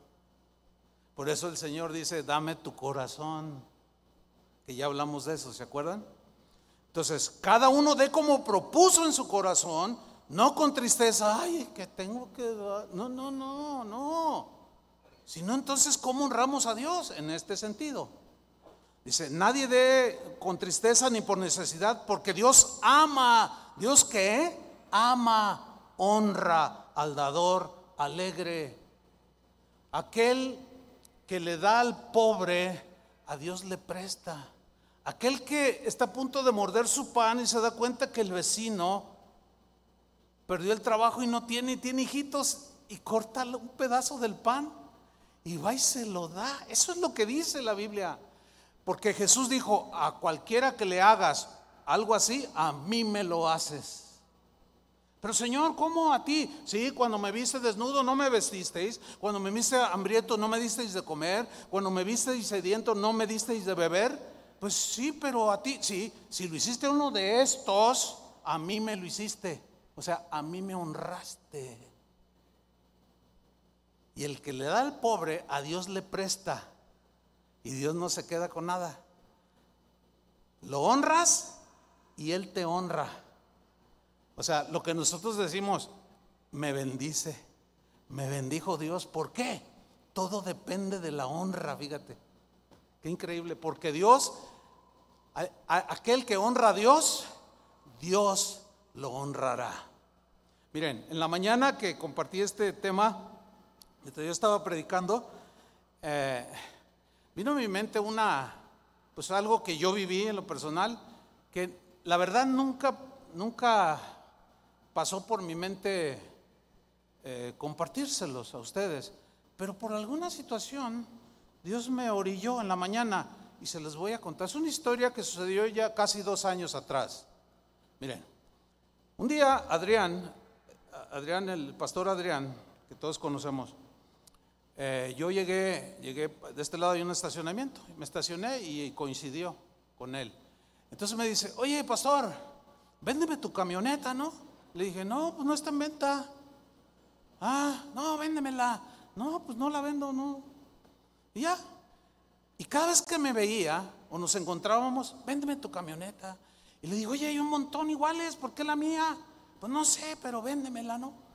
Por eso el Señor dice, dame tu corazón, que ya hablamos de eso, ¿se acuerdan? Entonces, cada uno dé como propuso en su corazón, no con tristeza, ay, que tengo que... No, no, no, no. Sino entonces, ¿cómo honramos a Dios en este sentido? Dice, nadie dé con tristeza ni por necesidad, porque Dios ama. ¿Dios qué? Ama, honra al dador alegre. Aquel que le da al pobre, a Dios le presta. Aquel que está a punto de morder su pan y se da cuenta que el vecino perdió el trabajo y no tiene, y tiene hijitos, y corta un pedazo del pan y va y se lo da. Eso es lo que dice la Biblia. Porque Jesús dijo, a cualquiera que le hagas algo así, a mí me lo haces. Pero Señor, ¿cómo a ti? Sí, cuando me viste desnudo no me vestisteis, cuando me viste hambriento no me disteis de comer, cuando me visteis sediento no me disteis de beber. Pues sí, pero a ti, sí, si lo hiciste uno de estos, a mí me lo hiciste. O sea, a mí me honraste. Y el que le da al pobre, a Dios le presta. Y Dios no se queda con nada. Lo honras y Él te honra. O sea, lo que nosotros decimos, me bendice, me bendijo Dios. ¿Por qué? Todo depende de la honra, fíjate. Qué increíble, porque Dios, aquel que honra a Dios, Dios lo honrará. Miren, en la mañana que compartí este tema, yo estaba predicando, eh, Vino a mi mente una, pues algo que yo viví en lo personal, que la verdad nunca, nunca pasó por mi mente eh, compartírselos a ustedes, pero por alguna situación Dios me orilló en la mañana y se les voy a contar. Es una historia que sucedió ya casi dos años atrás. Miren, un día Adrián, Adrián, el pastor Adrián, que todos conocemos, eh, yo llegué, llegué, de este lado hay un estacionamiento, me estacioné y coincidió con él. Entonces me dice, oye, pastor, véndeme tu camioneta, ¿no? Le dije, no, pues no está en venta. Ah, no, véndemela. No, pues no la vendo, no. Y ya. Y cada vez que me veía o nos encontrábamos, véndeme tu camioneta. Y le digo, oye, hay un montón iguales, ¿por qué la mía? Pues no sé, pero véndemela, ¿no?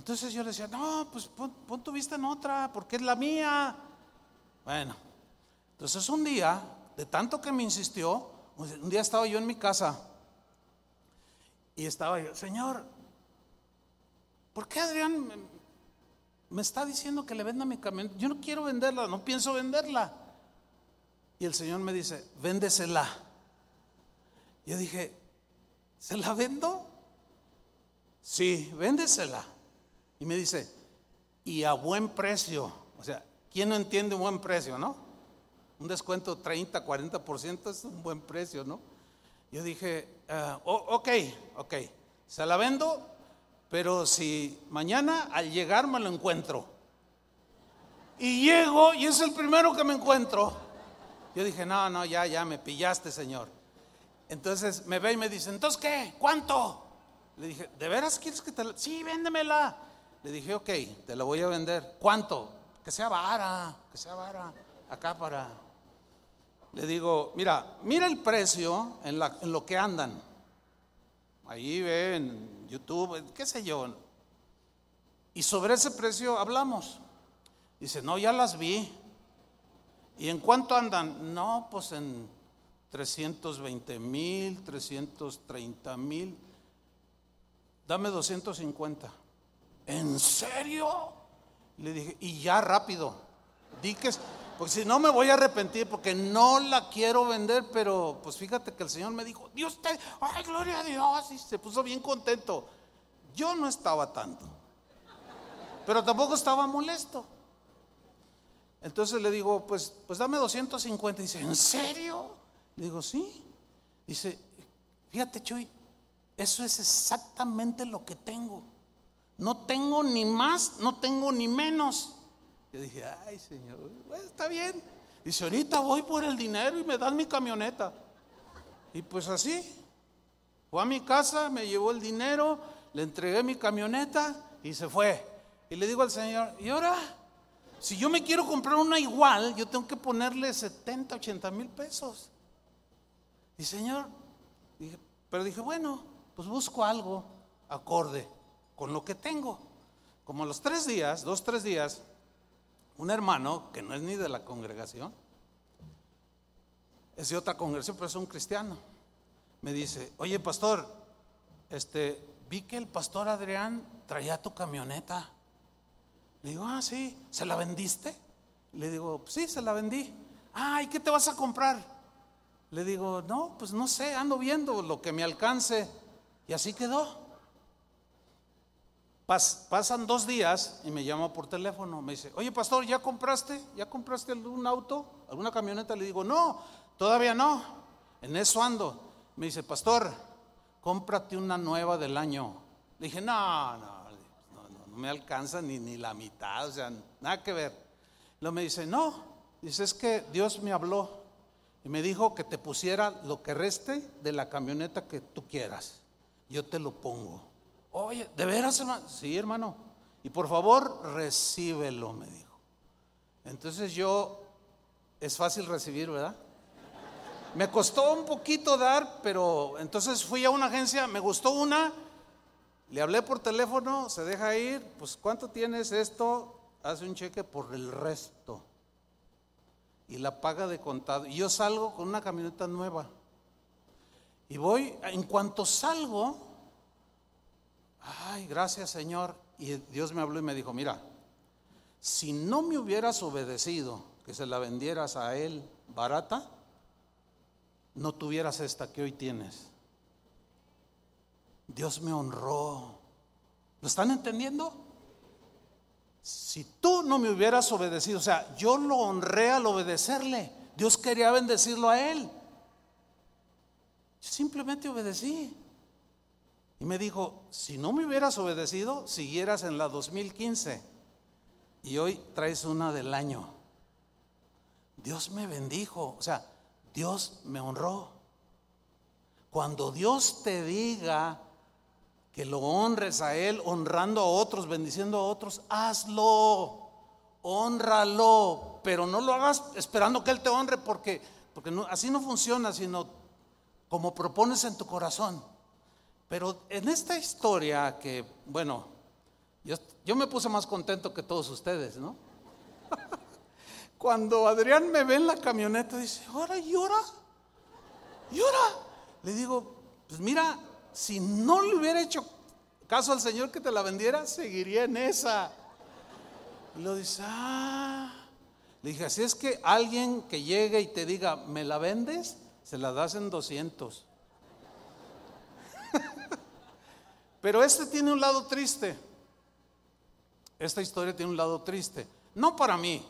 Entonces yo le decía, no, pues pon, tu vista en otra, porque es la mía. Bueno, entonces un día, de tanto que me insistió, un día estaba yo en mi casa y estaba yo, Señor, ¿por qué Adrián me, está diciendo que le venda mi camioneta? Yo no quiero venderla, no pienso venderla. Y el Señor me dice, véndesela. Yo dije, ¿se la vendo? Sí, véndesela. Y me dice, y a buen precio. O sea, ¿quién no entiende un buen precio, no? Un descuento 30, 40% es un buen precio, ¿no? Yo dije, ah, ok, ok, se la vendo, pero si mañana al llegar me lo encuentro. Y llego y es el primero que me encuentro. Yo dije, no, no, ya, ya, me pillaste, Señor. Entonces me ve y me dice, ¿entonces qué? ¿Cuánto? Le dije, ¿de veras quieres que te la... Sí, véndemela. Le dije, ok, te la voy a vender. ¿Cuánto? Que sea vara, que sea vara. Acá para... Le digo, mira, mira el precio en, lo que andan. Ahí ven, YouTube, qué sé yo. Y sobre ese precio hablamos. Dice, no, ya las vi. ¿Y en cuánto andan? No, pues en 320 mil, 330 mil. Dame 250. ¿En serio? Le dije, y ya rápido, di que, porque si no me voy a arrepentir porque no la quiero vender, pero pues fíjate que el Señor me dijo, Dios te, ay, gloria a Dios, y se puso bien contento. Yo no estaba tanto, pero tampoco estaba molesto. Entonces le digo, pues, pues dame 250. Y dice, ¿en serio? Le digo, sí. Dice, fíjate, Chuy, eso es exactamente lo que tengo. No tengo ni más, no tengo ni menos. Yo dije, ay Señor, está bien. Dice, ahorita voy por el dinero y me dan mi camioneta. Y pues así, fue a mi casa, me llevó el dinero, le entregué mi camioneta y se fue. Y le digo al Señor, ¿y ahora? Si yo me quiero comprar una igual, yo tengo que ponerle 70, 80 mil pesos. Y Señor, pero dije, bueno, pues busco algo acorde con lo que tengo. Como a los tres días, dos, tres días, un hermano que no es ni de la congregación, es de otra congregación, pero es un cristiano, me dice, oye pastor, este, vi que el pastor Adrián traía tu camioneta. Le digo, ah, sí, ¿se la vendiste? Le digo, sí, se la vendí. Ah, ¿y qué te vas a comprar? Le digo, no, pues no sé, ando viendo lo que me alcance. Y así quedó. Pasan dos días y me llama por teléfono. Me dice, oye, pastor, ¿ya compraste? ¿Ya compraste un auto? ¿Alguna camioneta? Le digo, no, todavía no. En eso ando. Me dice, pastor, cómprate una nueva del año. Le dije, no, no, no me alcanza ni, ni la mitad, o sea, nada que ver. Luego me dice, no, dice, es que Dios me habló y me dijo que te pusiera lo que reste de la camioneta que tú quieras. Yo te lo pongo. Oye, ¿de veras, hermano? Sí, hermano. Y por favor, recíbelo, me dijo. Entonces yo, es fácil recibir, ¿verdad? Me costó un poquito dar, pero entonces fui a una agencia, me gustó una, le hablé por teléfono, se deja ir, pues ¿cuánto tienes esto? Hace un cheque por el resto. Y la paga de contado. Y yo salgo con una camioneta nueva. Y voy, en cuanto salgo, ay, gracias Señor. Y Dios me habló y me dijo, mira, si no me hubieras obedecido, que se la vendieras a él barata, no tuvieras esta que hoy tienes. Dios me honró. ¿Lo están entendiendo? Si tú no me hubieras obedecido, o sea, yo lo honré al obedecerle. Dios quería bendecirlo a él. Yo simplemente obedecí. Y me dijo, si no me hubieras obedecido, siguieras en la 2015. Y hoy traes una del año. Dios me bendijo, o sea, Dios me honró. Cuando Dios te diga que lo honres a Él, honrando a otros, bendiciendo a otros, hazlo, honralo, pero no lo hagas esperando que Él te honre porque, porque así no funciona, sino como propones en tu corazón. Pero en esta historia que, bueno, yo, yo me puse más contento que todos ustedes, ¿no? Cuando Adrián me ve en la camioneta, dice, ¿ahora llora? ¿Llora? Le digo, pues mira, si no le hubiera hecho caso al Señor que te la vendiera, seguiría en esa. Y lo dice, ah. Le dije, así es que alguien que llegue y te diga, ¿me la vendes? Se la das en 200. Pero este tiene un lado triste. Esta historia tiene un lado triste. No para mí,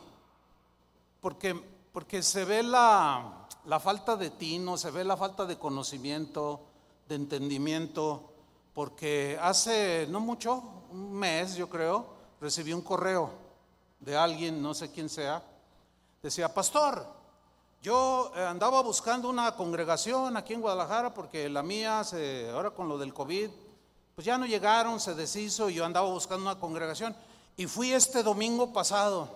porque, porque se ve la, la falta de tino, se ve la falta de conocimiento, de entendimiento, porque hace no mucho, un mes yo creo, recibí un correo de alguien, no sé quién sea, decía, pastor, yo eh, andaba buscando una congregación aquí en Guadalajara porque la mía, se, ahora con lo del COVID, pues ya no llegaron, se deshizo y yo andaba buscando una congregación. Y fui este domingo pasado.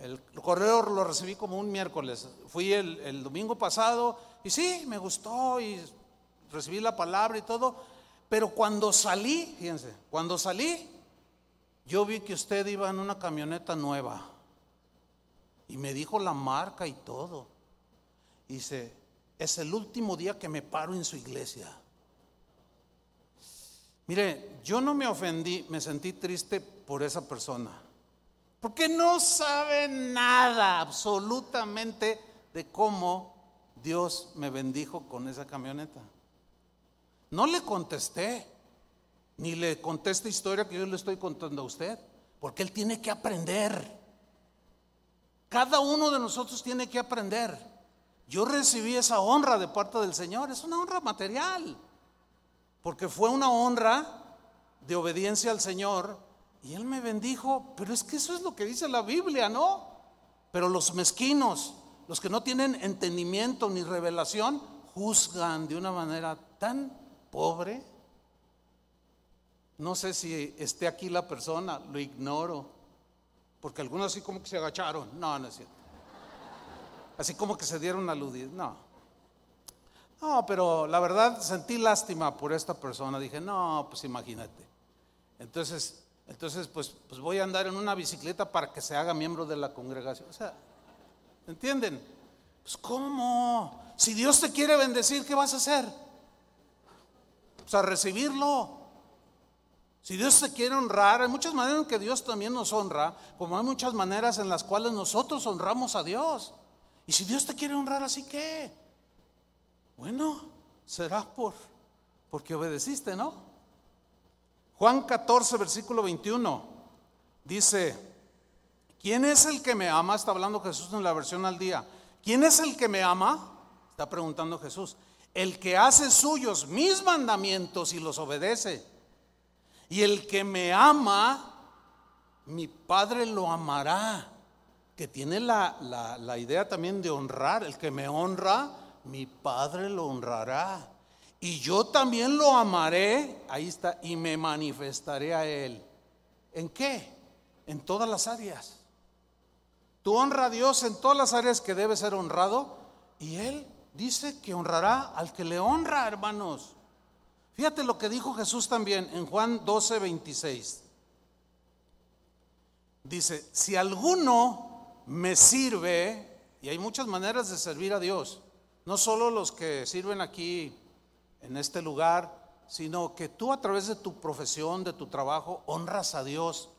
El correo lo recibí como un miércoles. Fui el, el domingo pasado y sí, me gustó y recibí la palabra y todo, pero cuando salí, fíjense, cuando salí, yo vi que usted iba en una camioneta nueva y me dijo la marca y todo. Dice, es el último día que me paro en su iglesia. Mire, yo no me ofendí, me sentí triste por esa persona. Porque no sabe nada absolutamente de cómo Dios me bendijo con esa camioneta. No le contesté, ni le conté esta historia que yo le estoy contando a usted, porque él tiene que aprender. Cada uno de nosotros tiene que aprender. Yo recibí esa honra de parte del Señor, es una honra material, porque fue una honra de obediencia al Señor y Él me bendijo, pero es que eso es lo que dice la Biblia, ¿no? Pero los mezquinos, los que no tienen entendimiento ni revelación, juzgan de una manera tan pobre. No sé si esté aquí la persona, lo ignoro. Porque algunos así como que se agacharon. No, no es cierto. Así como que se dieron aludir. No. No, pero la verdad sentí lástima por esta persona. Dije, no, pues imagínate. Entonces, entonces pues, pues voy a andar en una bicicleta para que se haga miembro de la congregación. O sea, ¿entienden? Pues ¿cómo? Si Dios te quiere bendecir, ¿qué vas a hacer? Pues a recibirlo. Si Dios te quiere honrar, hay muchas maneras en que Dios también nos honra, como hay muchas maneras en las cuales nosotros honramos a Dios. Y si Dios te quiere honrar así, ¿qué? Bueno, será por porque obedeciste, ¿no? Juan 14, versículo 21 dice, ¿quién es el que me ama? Está hablando Jesús en la versión al día. ¿Quién es el que me ama? Está preguntando Jesús. El que hace suyos mis mandamientos y los obedece. Y el que me ama, mi Padre lo amará. Que tiene la, la idea también de honrar. El que me honra, mi Padre lo honrará. Y yo también lo amaré, ahí está, y me manifestaré a Él. ¿En qué? En todas las áreas. Tú honra a Dios en todas las áreas que debe ser honrado y Él dice que honrará al que le honra, hermanos. Fíjate lo que dijo Jesús también en Juan 12, 26. Dice, si alguno me sirve, y hay muchas maneras de servir a Dios, no solo los que sirven aquí en este lugar, sino que tú a través de tu profesión, de tu trabajo, honras a Dios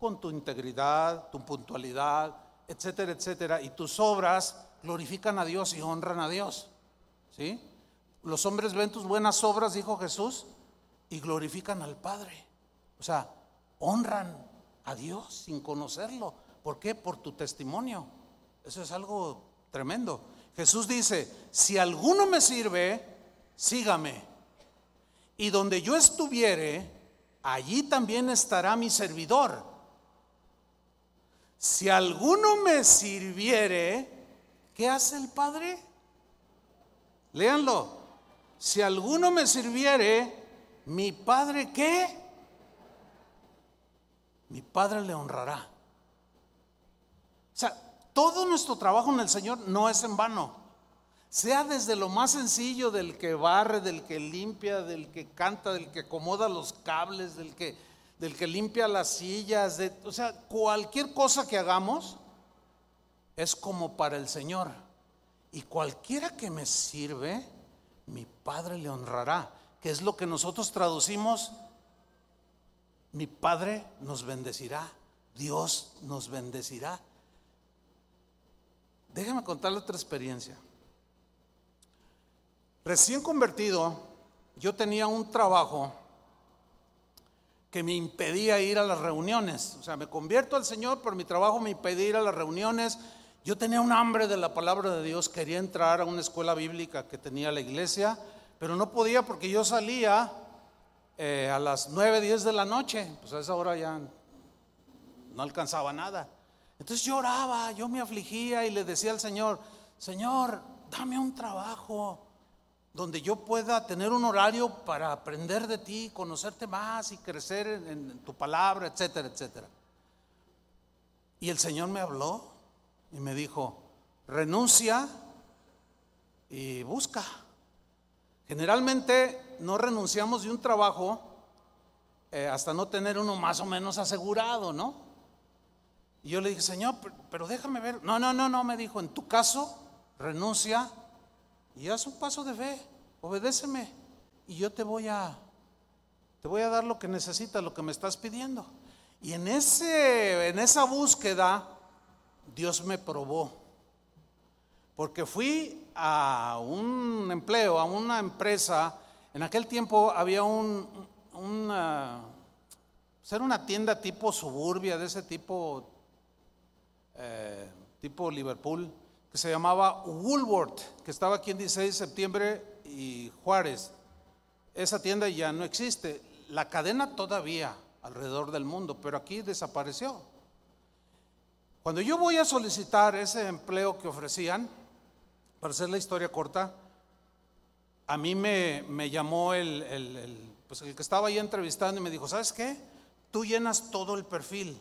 con tu integridad, tu puntualidad, etcétera, etcétera, y tus obras glorifican a Dios y honran a Dios. ¿Sí? Los hombres ven tus buenas obras, dijo Jesús, y glorifican al Padre. O sea, honran a Dios sin conocerlo. ¿Por qué? Por tu testimonio. Eso es algo tremendo. Jesús dice, si alguno me sirve, sígame. Y donde yo estuviere, allí también estará mi servidor. Si alguno me sirviere, ¿qué hace el Padre? Léanlo. Si alguno me sirviere, mi Padre qué? Mi Padre le honrará. O sea, todo nuestro trabajo en el Señor no es en vano. Sea desde lo más sencillo del que barre, del que limpia, del que canta, del que acomoda los cables, del que, del que limpia las sillas, de, o sea, cualquier cosa que hagamos es como para el Señor. Y cualquiera que me sirve, mi Padre le honrará, que es lo que nosotros traducimos, mi Padre nos bendecirá, Dios nos bendecirá. Déjame contarle otra experiencia. Recién convertido, yo tenía un trabajo que me impedía ir a las reuniones. O sea, me convierto al Señor, pero mi trabajo me impedía ir a las reuniones. Yo tenía un hambre de la palabra de Dios, quería entrar a una escuela bíblica que tenía la iglesia, pero no podía porque yo salía eh, a las 9, 10 de la noche. Pues a esa hora ya no alcanzaba nada. Entonces yo oraba, yo me afligía y le decía al Señor, Señor, dame un trabajo donde yo pueda tener un horario para aprender de ti, conocerte más y crecer en, tu palabra, etcétera, etcétera. Y el Señor me habló y me dijo, renuncia y busca. Generalmente no renunciamos de un trabajo eh, hasta no tener uno más o menos asegurado, ¿no? Y yo le dije, Señor, pero, déjame ver. No, no, no, no, me dijo, en tu caso, renuncia y haz un paso de fe, obedéceme y yo te voy a, te voy a dar lo que necesitas, lo que me estás pidiendo. Y en, ese, en esa búsqueda, Dios me probó. Porque fui a un empleo, a una empresa. En aquel tiempo había un, una, pues era una tienda tipo suburbia, de ese tipo eh, tipo Liverpool, que se llamaba Woolworth, que estaba aquí en 16 de septiembre y Juárez. Esa tienda ya no existe. La cadena todavía alrededor del mundo, pero aquí desapareció. Cuando yo voy a solicitar ese empleo que ofrecían, para hacer la historia corta, a mí me, llamó el, pues el que estaba ahí entrevistando y me dijo, ¿sabes qué? Tú llenas todo el perfil.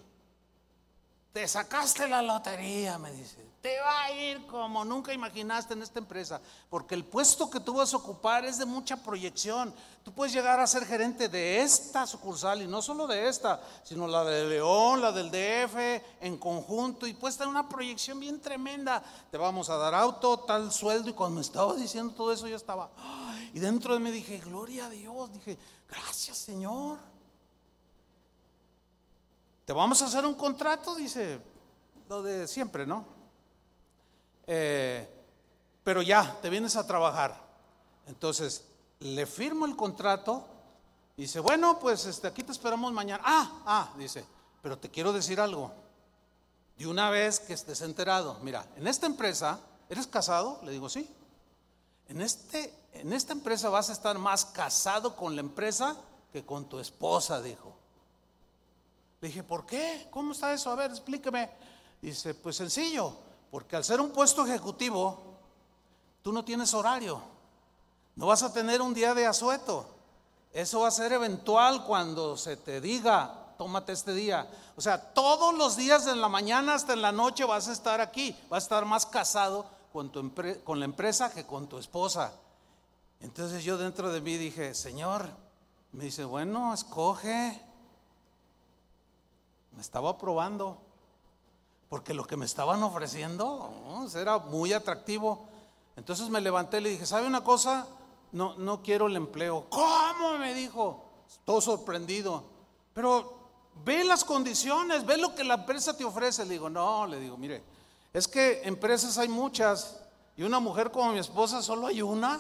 Te sacaste la lotería, me dice. Te va a ir como nunca imaginaste en esta empresa, porque el puesto que tú vas a ocupar es de mucha proyección. Tú puedes llegar a ser gerente de esta sucursal y no solo de esta, sino la de León, la del DF, en conjunto, y puedes tener una proyección bien tremenda. Te vamos a dar auto, tal sueldo, y cuando me estaba diciendo todo eso, yo estaba, y dentro de mí dije, gloria a Dios, dije, gracias Señor. Te vamos a hacer un contrato, dice, lo de siempre, ¿no? Eh, pero ya, te vienes a trabajar. Entonces, le firmo el contrato dice, bueno, pues este, aquí te esperamos mañana. Ah, ah, dice, pero te quiero decir algo. De una vez que estés enterado, mira, en esta empresa, ¿eres casado? Le digo, sí. En, este, en esta empresa vas a estar más casado con la empresa que con tu esposa, dijo. Le dije, ¿por qué? ¿Cómo está eso? A ver, explíqueme. Dice, pues sencillo. Porque al ser un puesto ejecutivo, tú no tienes horario. No vas a tener un día de asueto. Eso va a ser eventual cuando se te diga, tómate este día. O sea, todos los días de la mañana hasta en la noche vas a estar aquí. Vas a estar más casado con, tu con la empresa que con tu esposa. Entonces yo dentro de mí dije, Señor, me dice, bueno, escoge. Me estaba probando porque lo que me estaban ofreciendo era muy atractivo. Entonces me levanté y le dije, ¿sabe una cosa? No, no quiero el empleo. ¿Cómo? Me dijo, todo sorprendido. Pero ve las condiciones, ve lo que la empresa te ofrece. Le digo, no, le digo, mire, es que empresas hay muchas y una mujer como mi esposa solo hay una.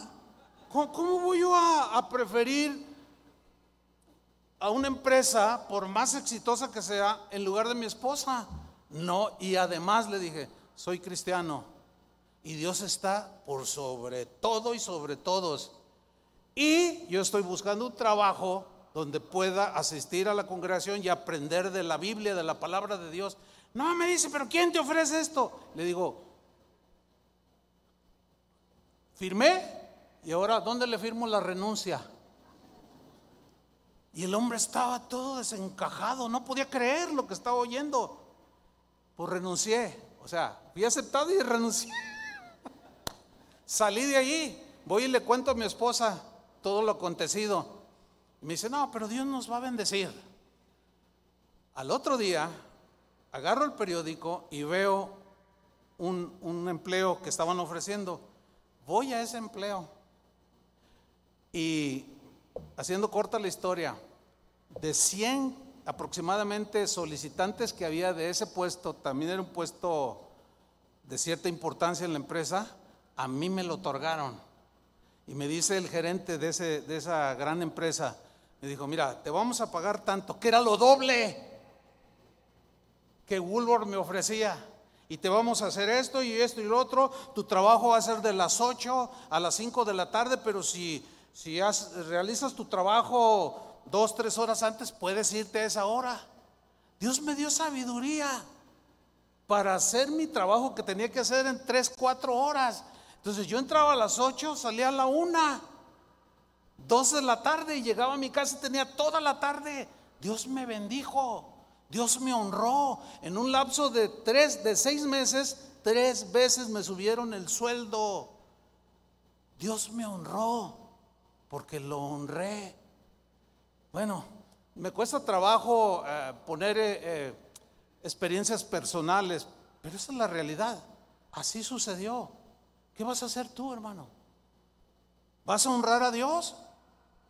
¿Cómo, voy yo a, a preferir a una empresa, por más exitosa que sea, en lugar de mi esposa? No, y además le dije, soy cristiano y Dios está por sobre todo y sobre todos. Y yo estoy buscando un trabajo donde pueda asistir a la congregación y aprender de la Biblia, de la palabra de Dios. No, me dice, pero ¿quién te ofrece esto? Le digo, firmé y ahora, ¿dónde le firmo la renuncia? Y el hombre estaba todo desencajado, no podía creer lo que estaba oyendo. Pues renuncié. O sea, fui aceptado y renuncié. Salí de allí, voy y le cuento a mi esposa todo lo acontecido. Y me dice, no, pero Dios nos va a bendecir. Al otro día, agarro el periódico y veo un, un empleo que estaban ofreciendo. Voy a ese empleo. Y haciendo corta la historia, de 100 aproximadamente solicitantes que había de ese puesto, también era un puesto de cierta importancia en la empresa, a mí me lo otorgaron. Y me dice el gerente de, ese, de esa gran empresa, me dijo, mira, te vamos a pagar tanto, que era lo doble que Woolworth me ofrecía. Y te vamos a hacer esto y esto y lo otro. Tu trabajo va a ser de las 8 a las 5 de la tarde, pero si, si realizas tu trabajo dos, tres horas antes, puedes irte a esa hora. Dios me dio sabiduría para hacer mi trabajo que tenía que hacer en tres, cuatro horas. Entonces yo entraba a las ocho, salía a la una, dos de la tarde y llegaba a mi casa y tenía toda la tarde. Dios me bendijo, Dios me honró. En un lapso de tres, de seis meses, tres veces me subieron el sueldo. Dios me honró porque lo honré. Bueno, me cuesta trabajo eh, poner eh, eh, experiencias personales, pero esa es la realidad. Así sucedió. ¿Qué vas a hacer tú, hermano? ¿Vas a honrar a Dios?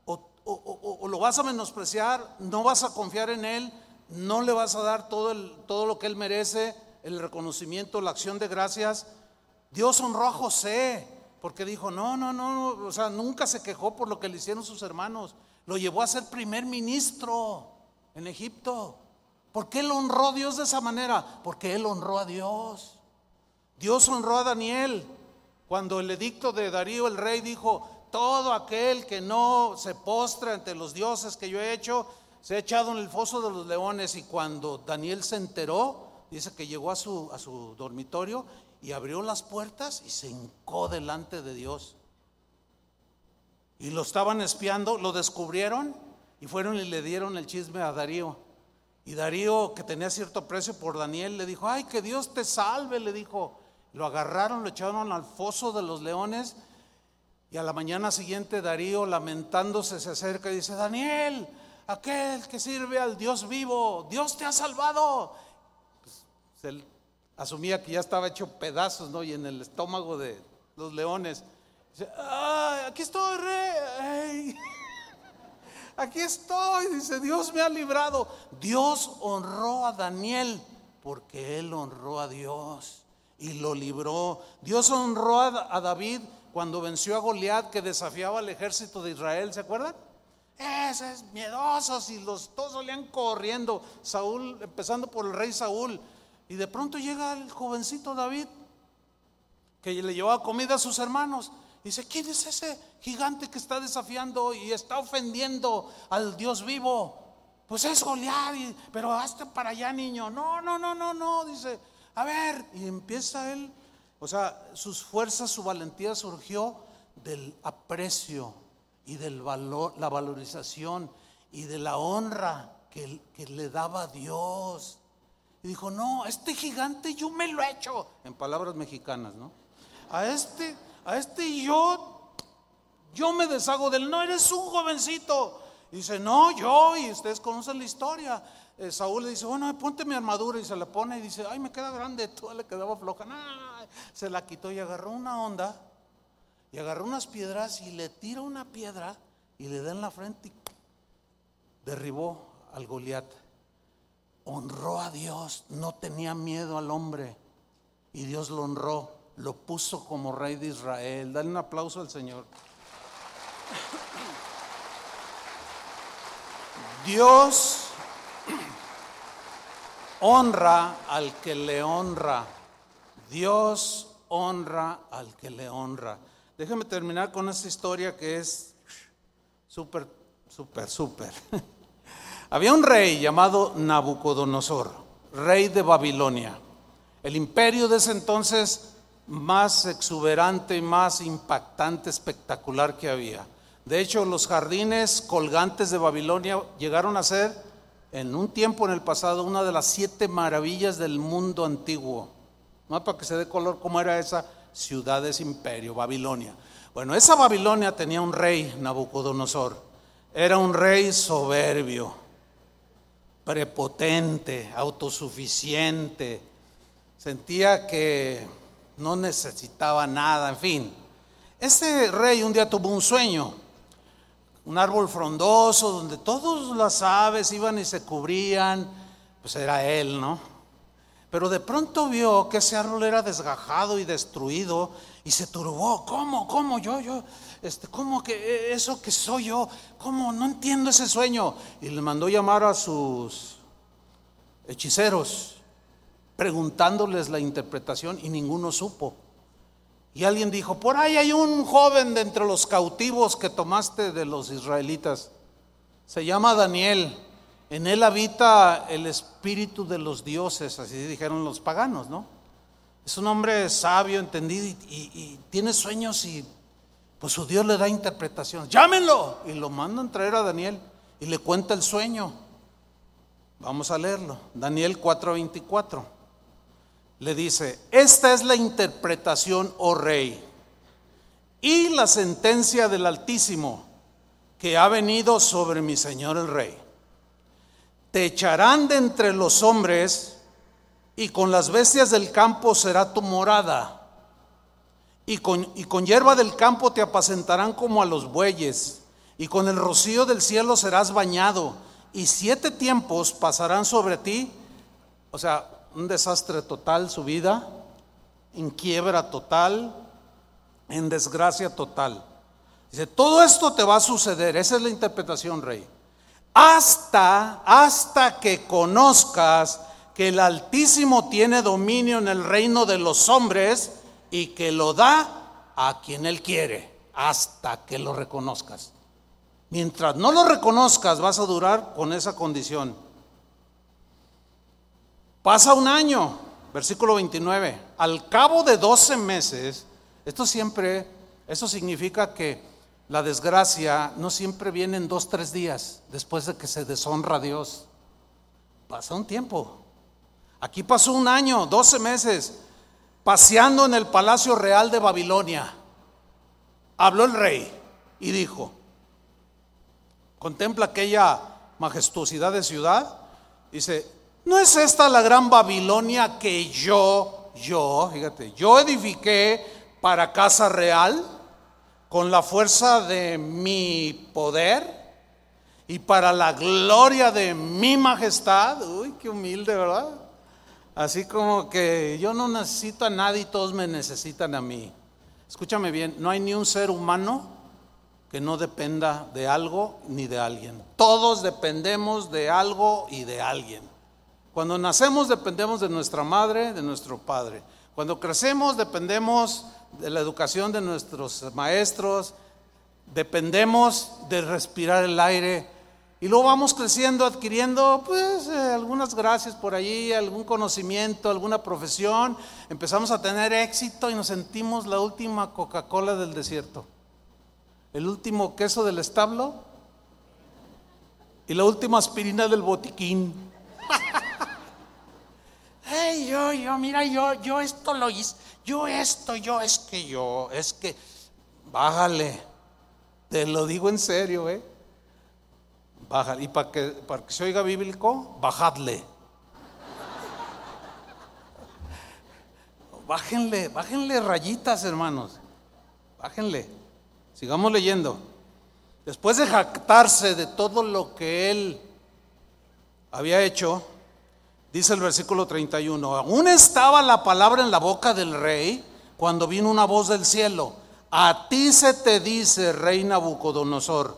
¿O, lo vas a menospreciar? ¿No vas a confiar en Él? ¿No le vas a dar todo, todo lo que Él merece? El reconocimiento, la acción de gracias. Dios honró a José porque dijo, no, no, no, o sea, nunca se quejó por lo que le hicieron sus hermanos. Lo llevó a ser primer ministro en Egipto. ¿Por qué lo honró Dios de esa manera? Porque él honró a Dios. Dios honró a Daniel cuando el edicto de Darío el rey dijo, todo aquel que no se postra ante los dioses que yo he hecho, se ha echado en el foso de los leones. Y cuando Daniel se enteró, dice que llegó a su, a su dormitorio y abrió las puertas y se hincó delante de Dios y lo estaban espiando, lo descubrieron Y fueron y le dieron el chisme a Darío. Y Darío, que tenía cierto precio por Daniel, le dijo, ay, que Dios te salve, le dijo. Lo agarraron, lo echaron al foso de los leones. Y a la mañana siguiente Darío, lamentándose, se acerca y dice, Daniel, aquel que sirve al Dios vivo, Dios te ha salvado. Pues, asumía que ya estaba hecho pedazos, ¿no? Y en el estómago de los leones. Dice, ay, aquí estoy, rey. aquí estoy, dice, Dios me ha librado. Dios honró a Daniel porque él honró a Dios y lo libró. Dios honró a, David cuando venció a Goliat que desafiaba al ejército de Israel, ¿se acuerdan? Esos miedosos y los todos salían corriendo. Saúl, empezando por el rey Saúl. Y de pronto llega el jovencito David que le llevaba comida a sus hermanos. Dice, ¿quién es ese gigante que está desafiando y está ofendiendo al Dios vivo? Pues es Goliat, pero hasta para allá, niño. No, no, no, no, no. Dice, a ver, y empieza él. O sea, sus fuerzas, su valentía surgió del aprecio y del valor, la valorización y de la honra que, que le daba Dios. Y dijo, no, a este gigante yo me lo he hecho. En palabras mexicanas, ¿no? A este a este yo, yo me deshago del, no, eres un jovencito. dice, no, yo, y ustedes conocen la historia. Eh, Saúl le dice, bueno, ponte mi armadura y se la pone y dice, ay, me queda grande, toda le quedaba floja. se la quitó y agarró una onda y agarró unas piedras y le tira una piedra y le da en la frente y derribó al Goliat. Honró a Dios, no tenía miedo al hombre y Dios lo honró lo puso como rey de Israel. Dale un aplauso al Señor. Dios honra al que le honra. Dios honra al que le honra. Déjeme terminar con esta historia que es súper, súper, súper. Había un rey llamado Nabucodonosor, rey de Babilonia. El imperio de ese entonces más exuberante, más impactante, espectacular que había. De hecho, los jardines colgantes de Babilonia llegaron a ser, en un tiempo en el pasado, una de las siete maravillas del mundo antiguo. No para que se dé color cómo era esa ciudad, ese imperio, Babilonia. Bueno, esa Babilonia tenía un rey, Nabucodonosor. Era un rey soberbio, prepotente, autosuficiente. Sentía que no necesitaba nada, en fin. Ese rey un día tuvo un sueño, un árbol frondoso donde todas las aves iban y se cubrían, pues era él, ¿no? Pero de pronto vio que ese árbol era desgajado y destruido y se turbó. ¿Cómo? ¿Cómo? Yo, yo, este, ¿cómo que eso que soy yo? ¿Cómo? No entiendo ese sueño. Y le mandó llamar a sus hechiceros preguntándoles la interpretación y ninguno supo. Y alguien dijo, por ahí hay un joven de entre los cautivos que tomaste de los israelitas. Se llama Daniel. En él habita el espíritu de los dioses, así dijeron los paganos, ¿no? Es un hombre sabio, entendido y, tiene sueños y pues su Dios le da interpretación. Llámenlo. Y lo mandan traer a Daniel y le cuenta el sueño. Vamos a leerlo. Daniel 4:24 le dice, esta es la interpretación, oh rey, y la sentencia del Altísimo que ha venido sobre mi Señor el Rey. Te echarán de entre los hombres y con las bestias del campo será tu morada. Y con, y con hierba del campo te apacentarán como a los bueyes, y con el rocío del cielo serás bañado, y siete tiempos pasarán sobre ti. O sea, un desastre total su vida, en quiebra total, en desgracia total. Dice, todo esto te va a suceder, esa es la interpretación, rey. Hasta, hasta que conozcas que el Altísimo tiene dominio en el reino de los hombres y que lo da a quien Él quiere, hasta que lo reconozcas. Mientras no lo reconozcas, vas a durar con esa condición. Pasa un año, versículo 29. Al cabo de 12 meses, esto siempre, eso significa que la desgracia no siempre viene en dos, tres días después de que se deshonra a Dios. Pasa un tiempo. Aquí pasó un año, doce meses, paseando en el palacio real de Babilonia. Habló el rey y dijo, contempla aquella majestuosidad de ciudad. Dice, ¿no es esta la gran Babilonia que yo, yo, fíjate, yo edifiqué para casa real? con la fuerza de mi poder y para la gloria de mi majestad. Uy, qué humilde, ¿verdad? Así como que yo no necesito a nadie y todos me necesitan a mí. Escúchame bien, no hay ni un ser humano que no dependa de algo ni de alguien. Todos dependemos de algo y de alguien. Cuando nacemos dependemos de nuestra madre, de nuestro padre. Cuando crecemos dependemos de la educación de nuestros maestros, dependemos de respirar el aire y luego vamos creciendo, adquiriendo pues eh, algunas gracias por allí, algún conocimiento, alguna profesión, empezamos a tener éxito y nos sentimos la última Coca-Cola del desierto, el último queso del establo y la última aspirina del botiquín. hey, yo, yo, mira, yo, yo esto lo hice, yo esto, yo es que yo, es que, bájale, te lo digo en serio, ¿eh? Bájale, y para que, para que se oiga bíblico, bajadle. Bájenle, bájenle rayitas, hermanos. Bájenle. Sigamos leyendo. Después de jactarse de todo lo que él había hecho, Dice el versículo 31, aún estaba la palabra en la boca del rey cuando vino una voz del cielo. A ti se te dice, rey Nabucodonosor,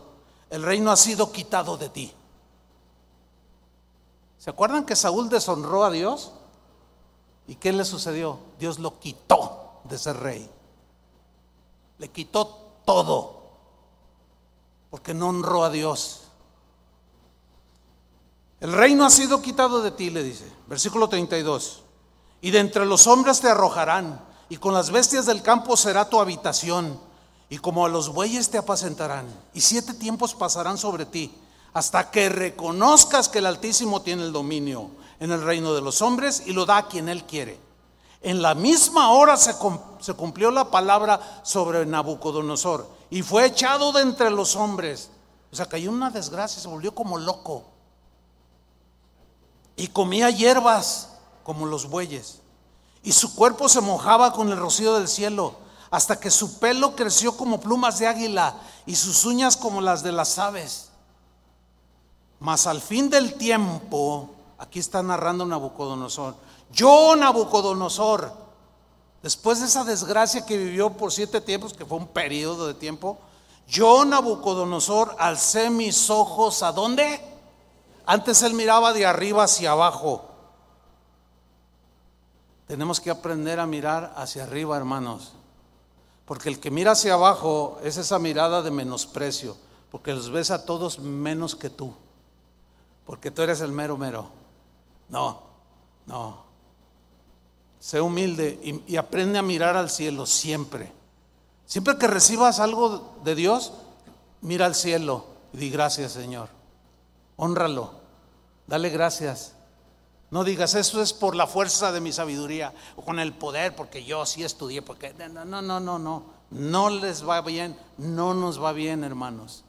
el reino ha sido quitado de ti. ¿Se acuerdan que Saúl deshonró a Dios? ¿Y qué le sucedió? Dios lo quitó de ser rey. Le quitó todo. Porque no honró a Dios. El reino ha sido quitado de ti, le dice. Versículo 32. Y de entre los hombres te arrojarán, y con las bestias del campo será tu habitación, y como a los bueyes te apacentarán, y siete tiempos pasarán sobre ti, hasta que reconozcas que el Altísimo tiene el dominio en el reino de los hombres y lo da a quien él quiere. En la misma hora se, cumplió la palabra sobre Nabucodonosor, y fue echado de entre los hombres. O sea, cayó una desgracia, se volvió como loco y comía hierbas como los bueyes. Y su cuerpo se mojaba con el rocío del cielo, hasta que su pelo creció como plumas de águila y sus uñas como las de las aves. Mas al fin del tiempo, aquí está narrando Nabucodonosor, yo Nabucodonosor, después de esa desgracia que vivió por siete tiempos, que fue un periodo de tiempo, yo Nabucodonosor alcé mis ojos a dónde? Antes él miraba de arriba hacia abajo. Tenemos que aprender a mirar hacia arriba, hermanos. Porque el que mira hacia abajo es esa mirada de menosprecio. Porque los ves a todos menos que tú. Porque tú eres el mero mero. No, no. Sé humilde y, y aprende a mirar al cielo siempre. Siempre que recibas algo de Dios, mira al cielo y di gracias, Señor. Honralo. Dale gracias. No digas, eso es por la fuerza de mi sabiduría o con el poder, porque yo sí estudié, porque no, no, no, no, no. No les va bien, no nos va bien, hermanos.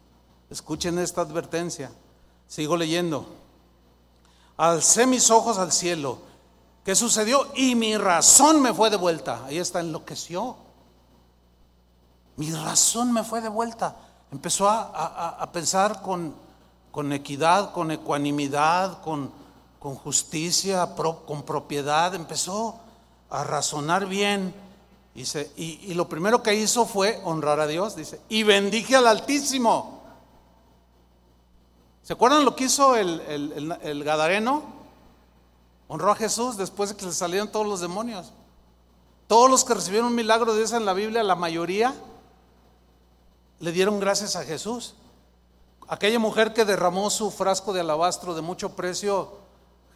Escuchen esta advertencia. Sigo leyendo. Alcé mis ojos al cielo. ¿Qué sucedió? Y mi razón me fue de vuelta. Ahí está, enloqueció. Mi razón me fue de vuelta. Empezó a, a pensar con, con equidad, con ecuanimidad, con, con justicia, con propiedad, empezó a razonar bien. Dice, y, lo primero que hizo fue honrar a Dios, dice, y bendije al Altísimo. ¿Se acuerdan lo que hizo el, el, Gadareno? Honró a Jesús después de que le salieron todos los demonios. Todos los que recibieron un milagro de Dios en la Biblia, la mayoría, le dieron gracias a Jesús. Aquella mujer que derramó su frasco de alabastro de mucho precio,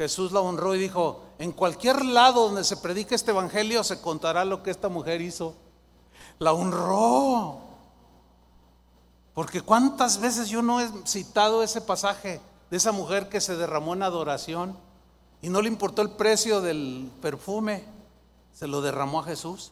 Jesús la honró y dijo, en cualquier lado donde se predique este evangelio se contará lo que esta mujer hizo. La honró. Porque cuántas veces yo no he citado ese pasaje de esa mujer que se derramó en adoración y no le importó el precio del perfume, se lo derramó a Jesús.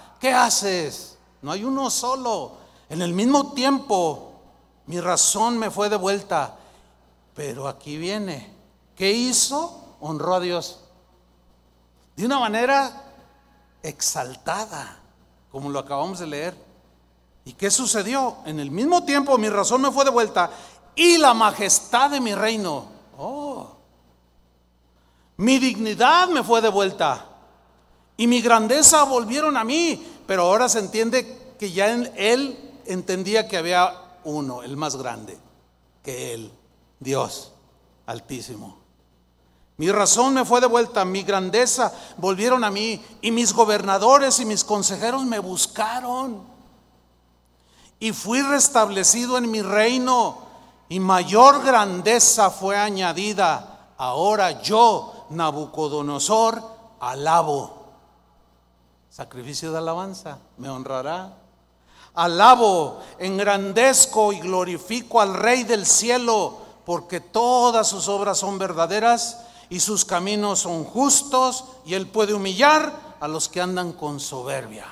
¿qué haces? No hay uno solo. En el mismo tiempo, mi razón me fue de vuelta. Pero aquí viene. ¿Qué hizo? Honró a Dios. De una manera exaltada, como lo acabamos de leer. ¿Y qué sucedió? En el mismo tiempo mi razón me fue de vuelta y la majestad de mi reino. Oh. Mi dignidad me fue de vuelta y mi grandeza volvieron a mí. Pero ahora se entiende que ya en él entendía que había uno, el más grande que él, Dios altísimo. Mi razón me fue de vuelta, mi grandeza volvieron a mí y mis gobernadores y mis consejeros me buscaron. Y fui restablecido en mi reino y mayor grandeza fue añadida. Ahora yo, Nabucodonosor, alabo sacrificio de alabanza, me honrará. Alabo, engrandezco y glorifico al Rey del cielo, porque todas sus obras son verdaderas y sus caminos son justos, y Él puede humillar a los que andan con soberbia.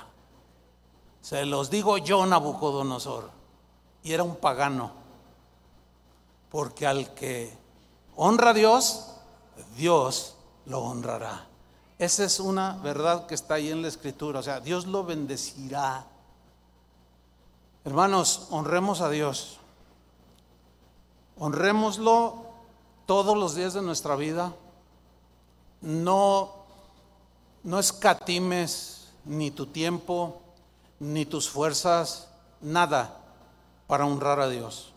Se los digo yo, Nabucodonosor, y era un pagano, porque al que honra a Dios, Dios lo honrará. Esa es una verdad que está ahí en la escritura. O sea, Dios lo bendecirá. Hermanos, honremos a Dios. Honrémoslo todos los días de nuestra vida. No, no escatimes ni tu tiempo, ni tus fuerzas, nada para honrar a Dios.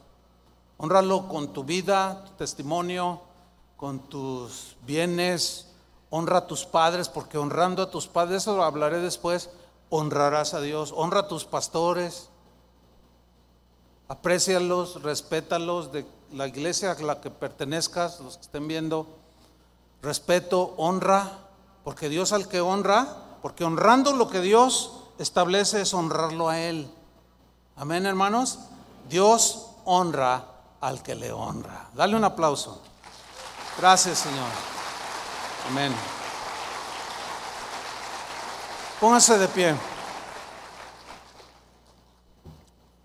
Honralo con tu vida, tu testimonio, con tus bienes honra a tus padres, porque honrando a tus padres, eso hablaré después, honrarás a Dios. Honra a tus pastores, aprécialos, respétalos de la iglesia a la que pertenezcas, los que estén viendo. Respeto, honra, porque Dios al que honra, porque honrando lo que Dios establece es honrarlo a Él. Amén, hermanos. Dios honra al que le honra. Dale un aplauso. Gracias, Señor. Amén. Póngase de pie.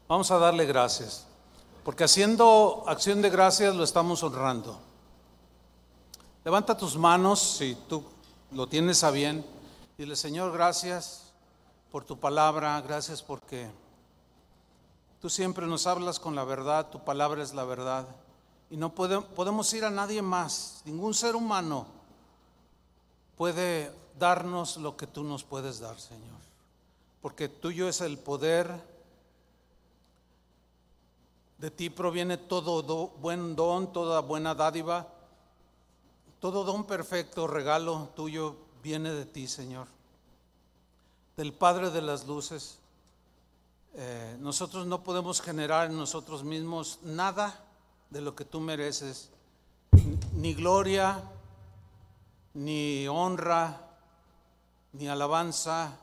Vamos a darle gracias, porque haciendo acción de gracias lo estamos honrando. Levanta tus manos si tú lo tienes a bien. Dile, Señor, gracias por tu palabra, gracias porque tú siempre nos hablas con la verdad, tu palabra es la verdad. Y no podemos ir a nadie más, ningún ser humano puede darnos lo que tú nos puedes dar, Señor. Porque tuyo es el poder, de ti proviene todo buen don, toda buena dádiva, todo don perfecto, regalo tuyo viene de ti, Señor, del Padre de las Luces. Eh, nosotros no podemos generar en nosotros mismos nada de lo que tú mereces, ni gloria, ni honra, ni alabanza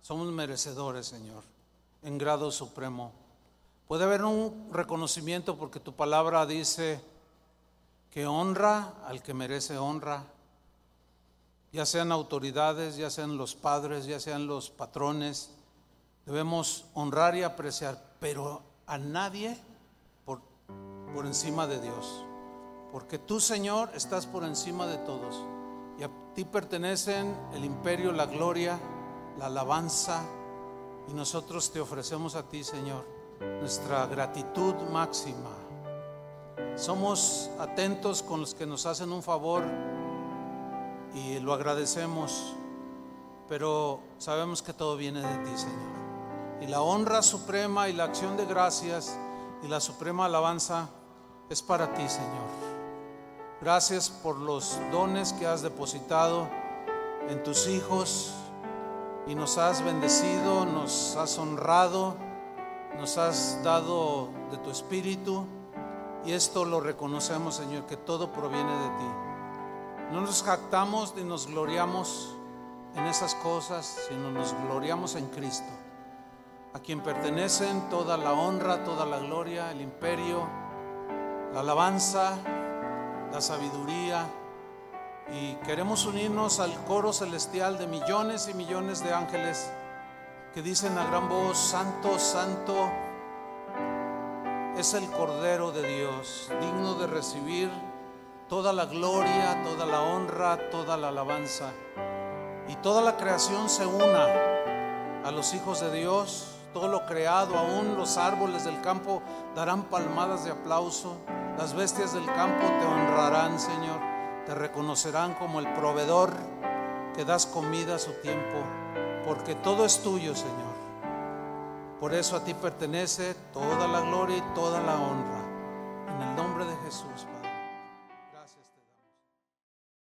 somos merecedores, Señor, en grado supremo. Puede haber un reconocimiento porque tu palabra dice que honra al que merece honra, ya sean autoridades, ya sean los padres, ya sean los patrones. Debemos honrar y apreciar, pero a nadie por, por encima de Dios. Porque tú, Señor, estás por encima de todos. Y a ti pertenecen el imperio, la gloria, la alabanza. Y nosotros te ofrecemos a ti, Señor, nuestra gratitud máxima. Somos atentos con los que nos hacen un favor y lo agradecemos, pero sabemos que todo viene de ti, Señor. Y la honra suprema y la acción de gracias y la suprema alabanza es para ti, Señor. Gracias por los dones que has depositado en tus hijos y nos has bendecido, nos has honrado, nos has dado de tu espíritu y esto lo reconocemos, Señor, que todo proviene de ti. No nos jactamos ni nos gloriamos en esas cosas, sino nos gloriamos en Cristo, a quien pertenecen toda la honra, toda la gloria, el imperio, la alabanza, la sabiduría, y queremos unirnos al coro celestial de millones y millones de ángeles que dicen a gran voz, Santo, Santo, es el Cordero de Dios, digno de recibir toda la gloria, toda la honra, toda la alabanza. Y toda la creación se una a los hijos de Dios, todo lo creado, aún los árboles del campo darán palmadas de aplauso, las bestias del campo te honrarán, Señor te reconocerán como el proveedor que das comida a su tiempo, porque todo es tuyo, Señor. Por eso a ti pertenece toda la gloria y toda la honra.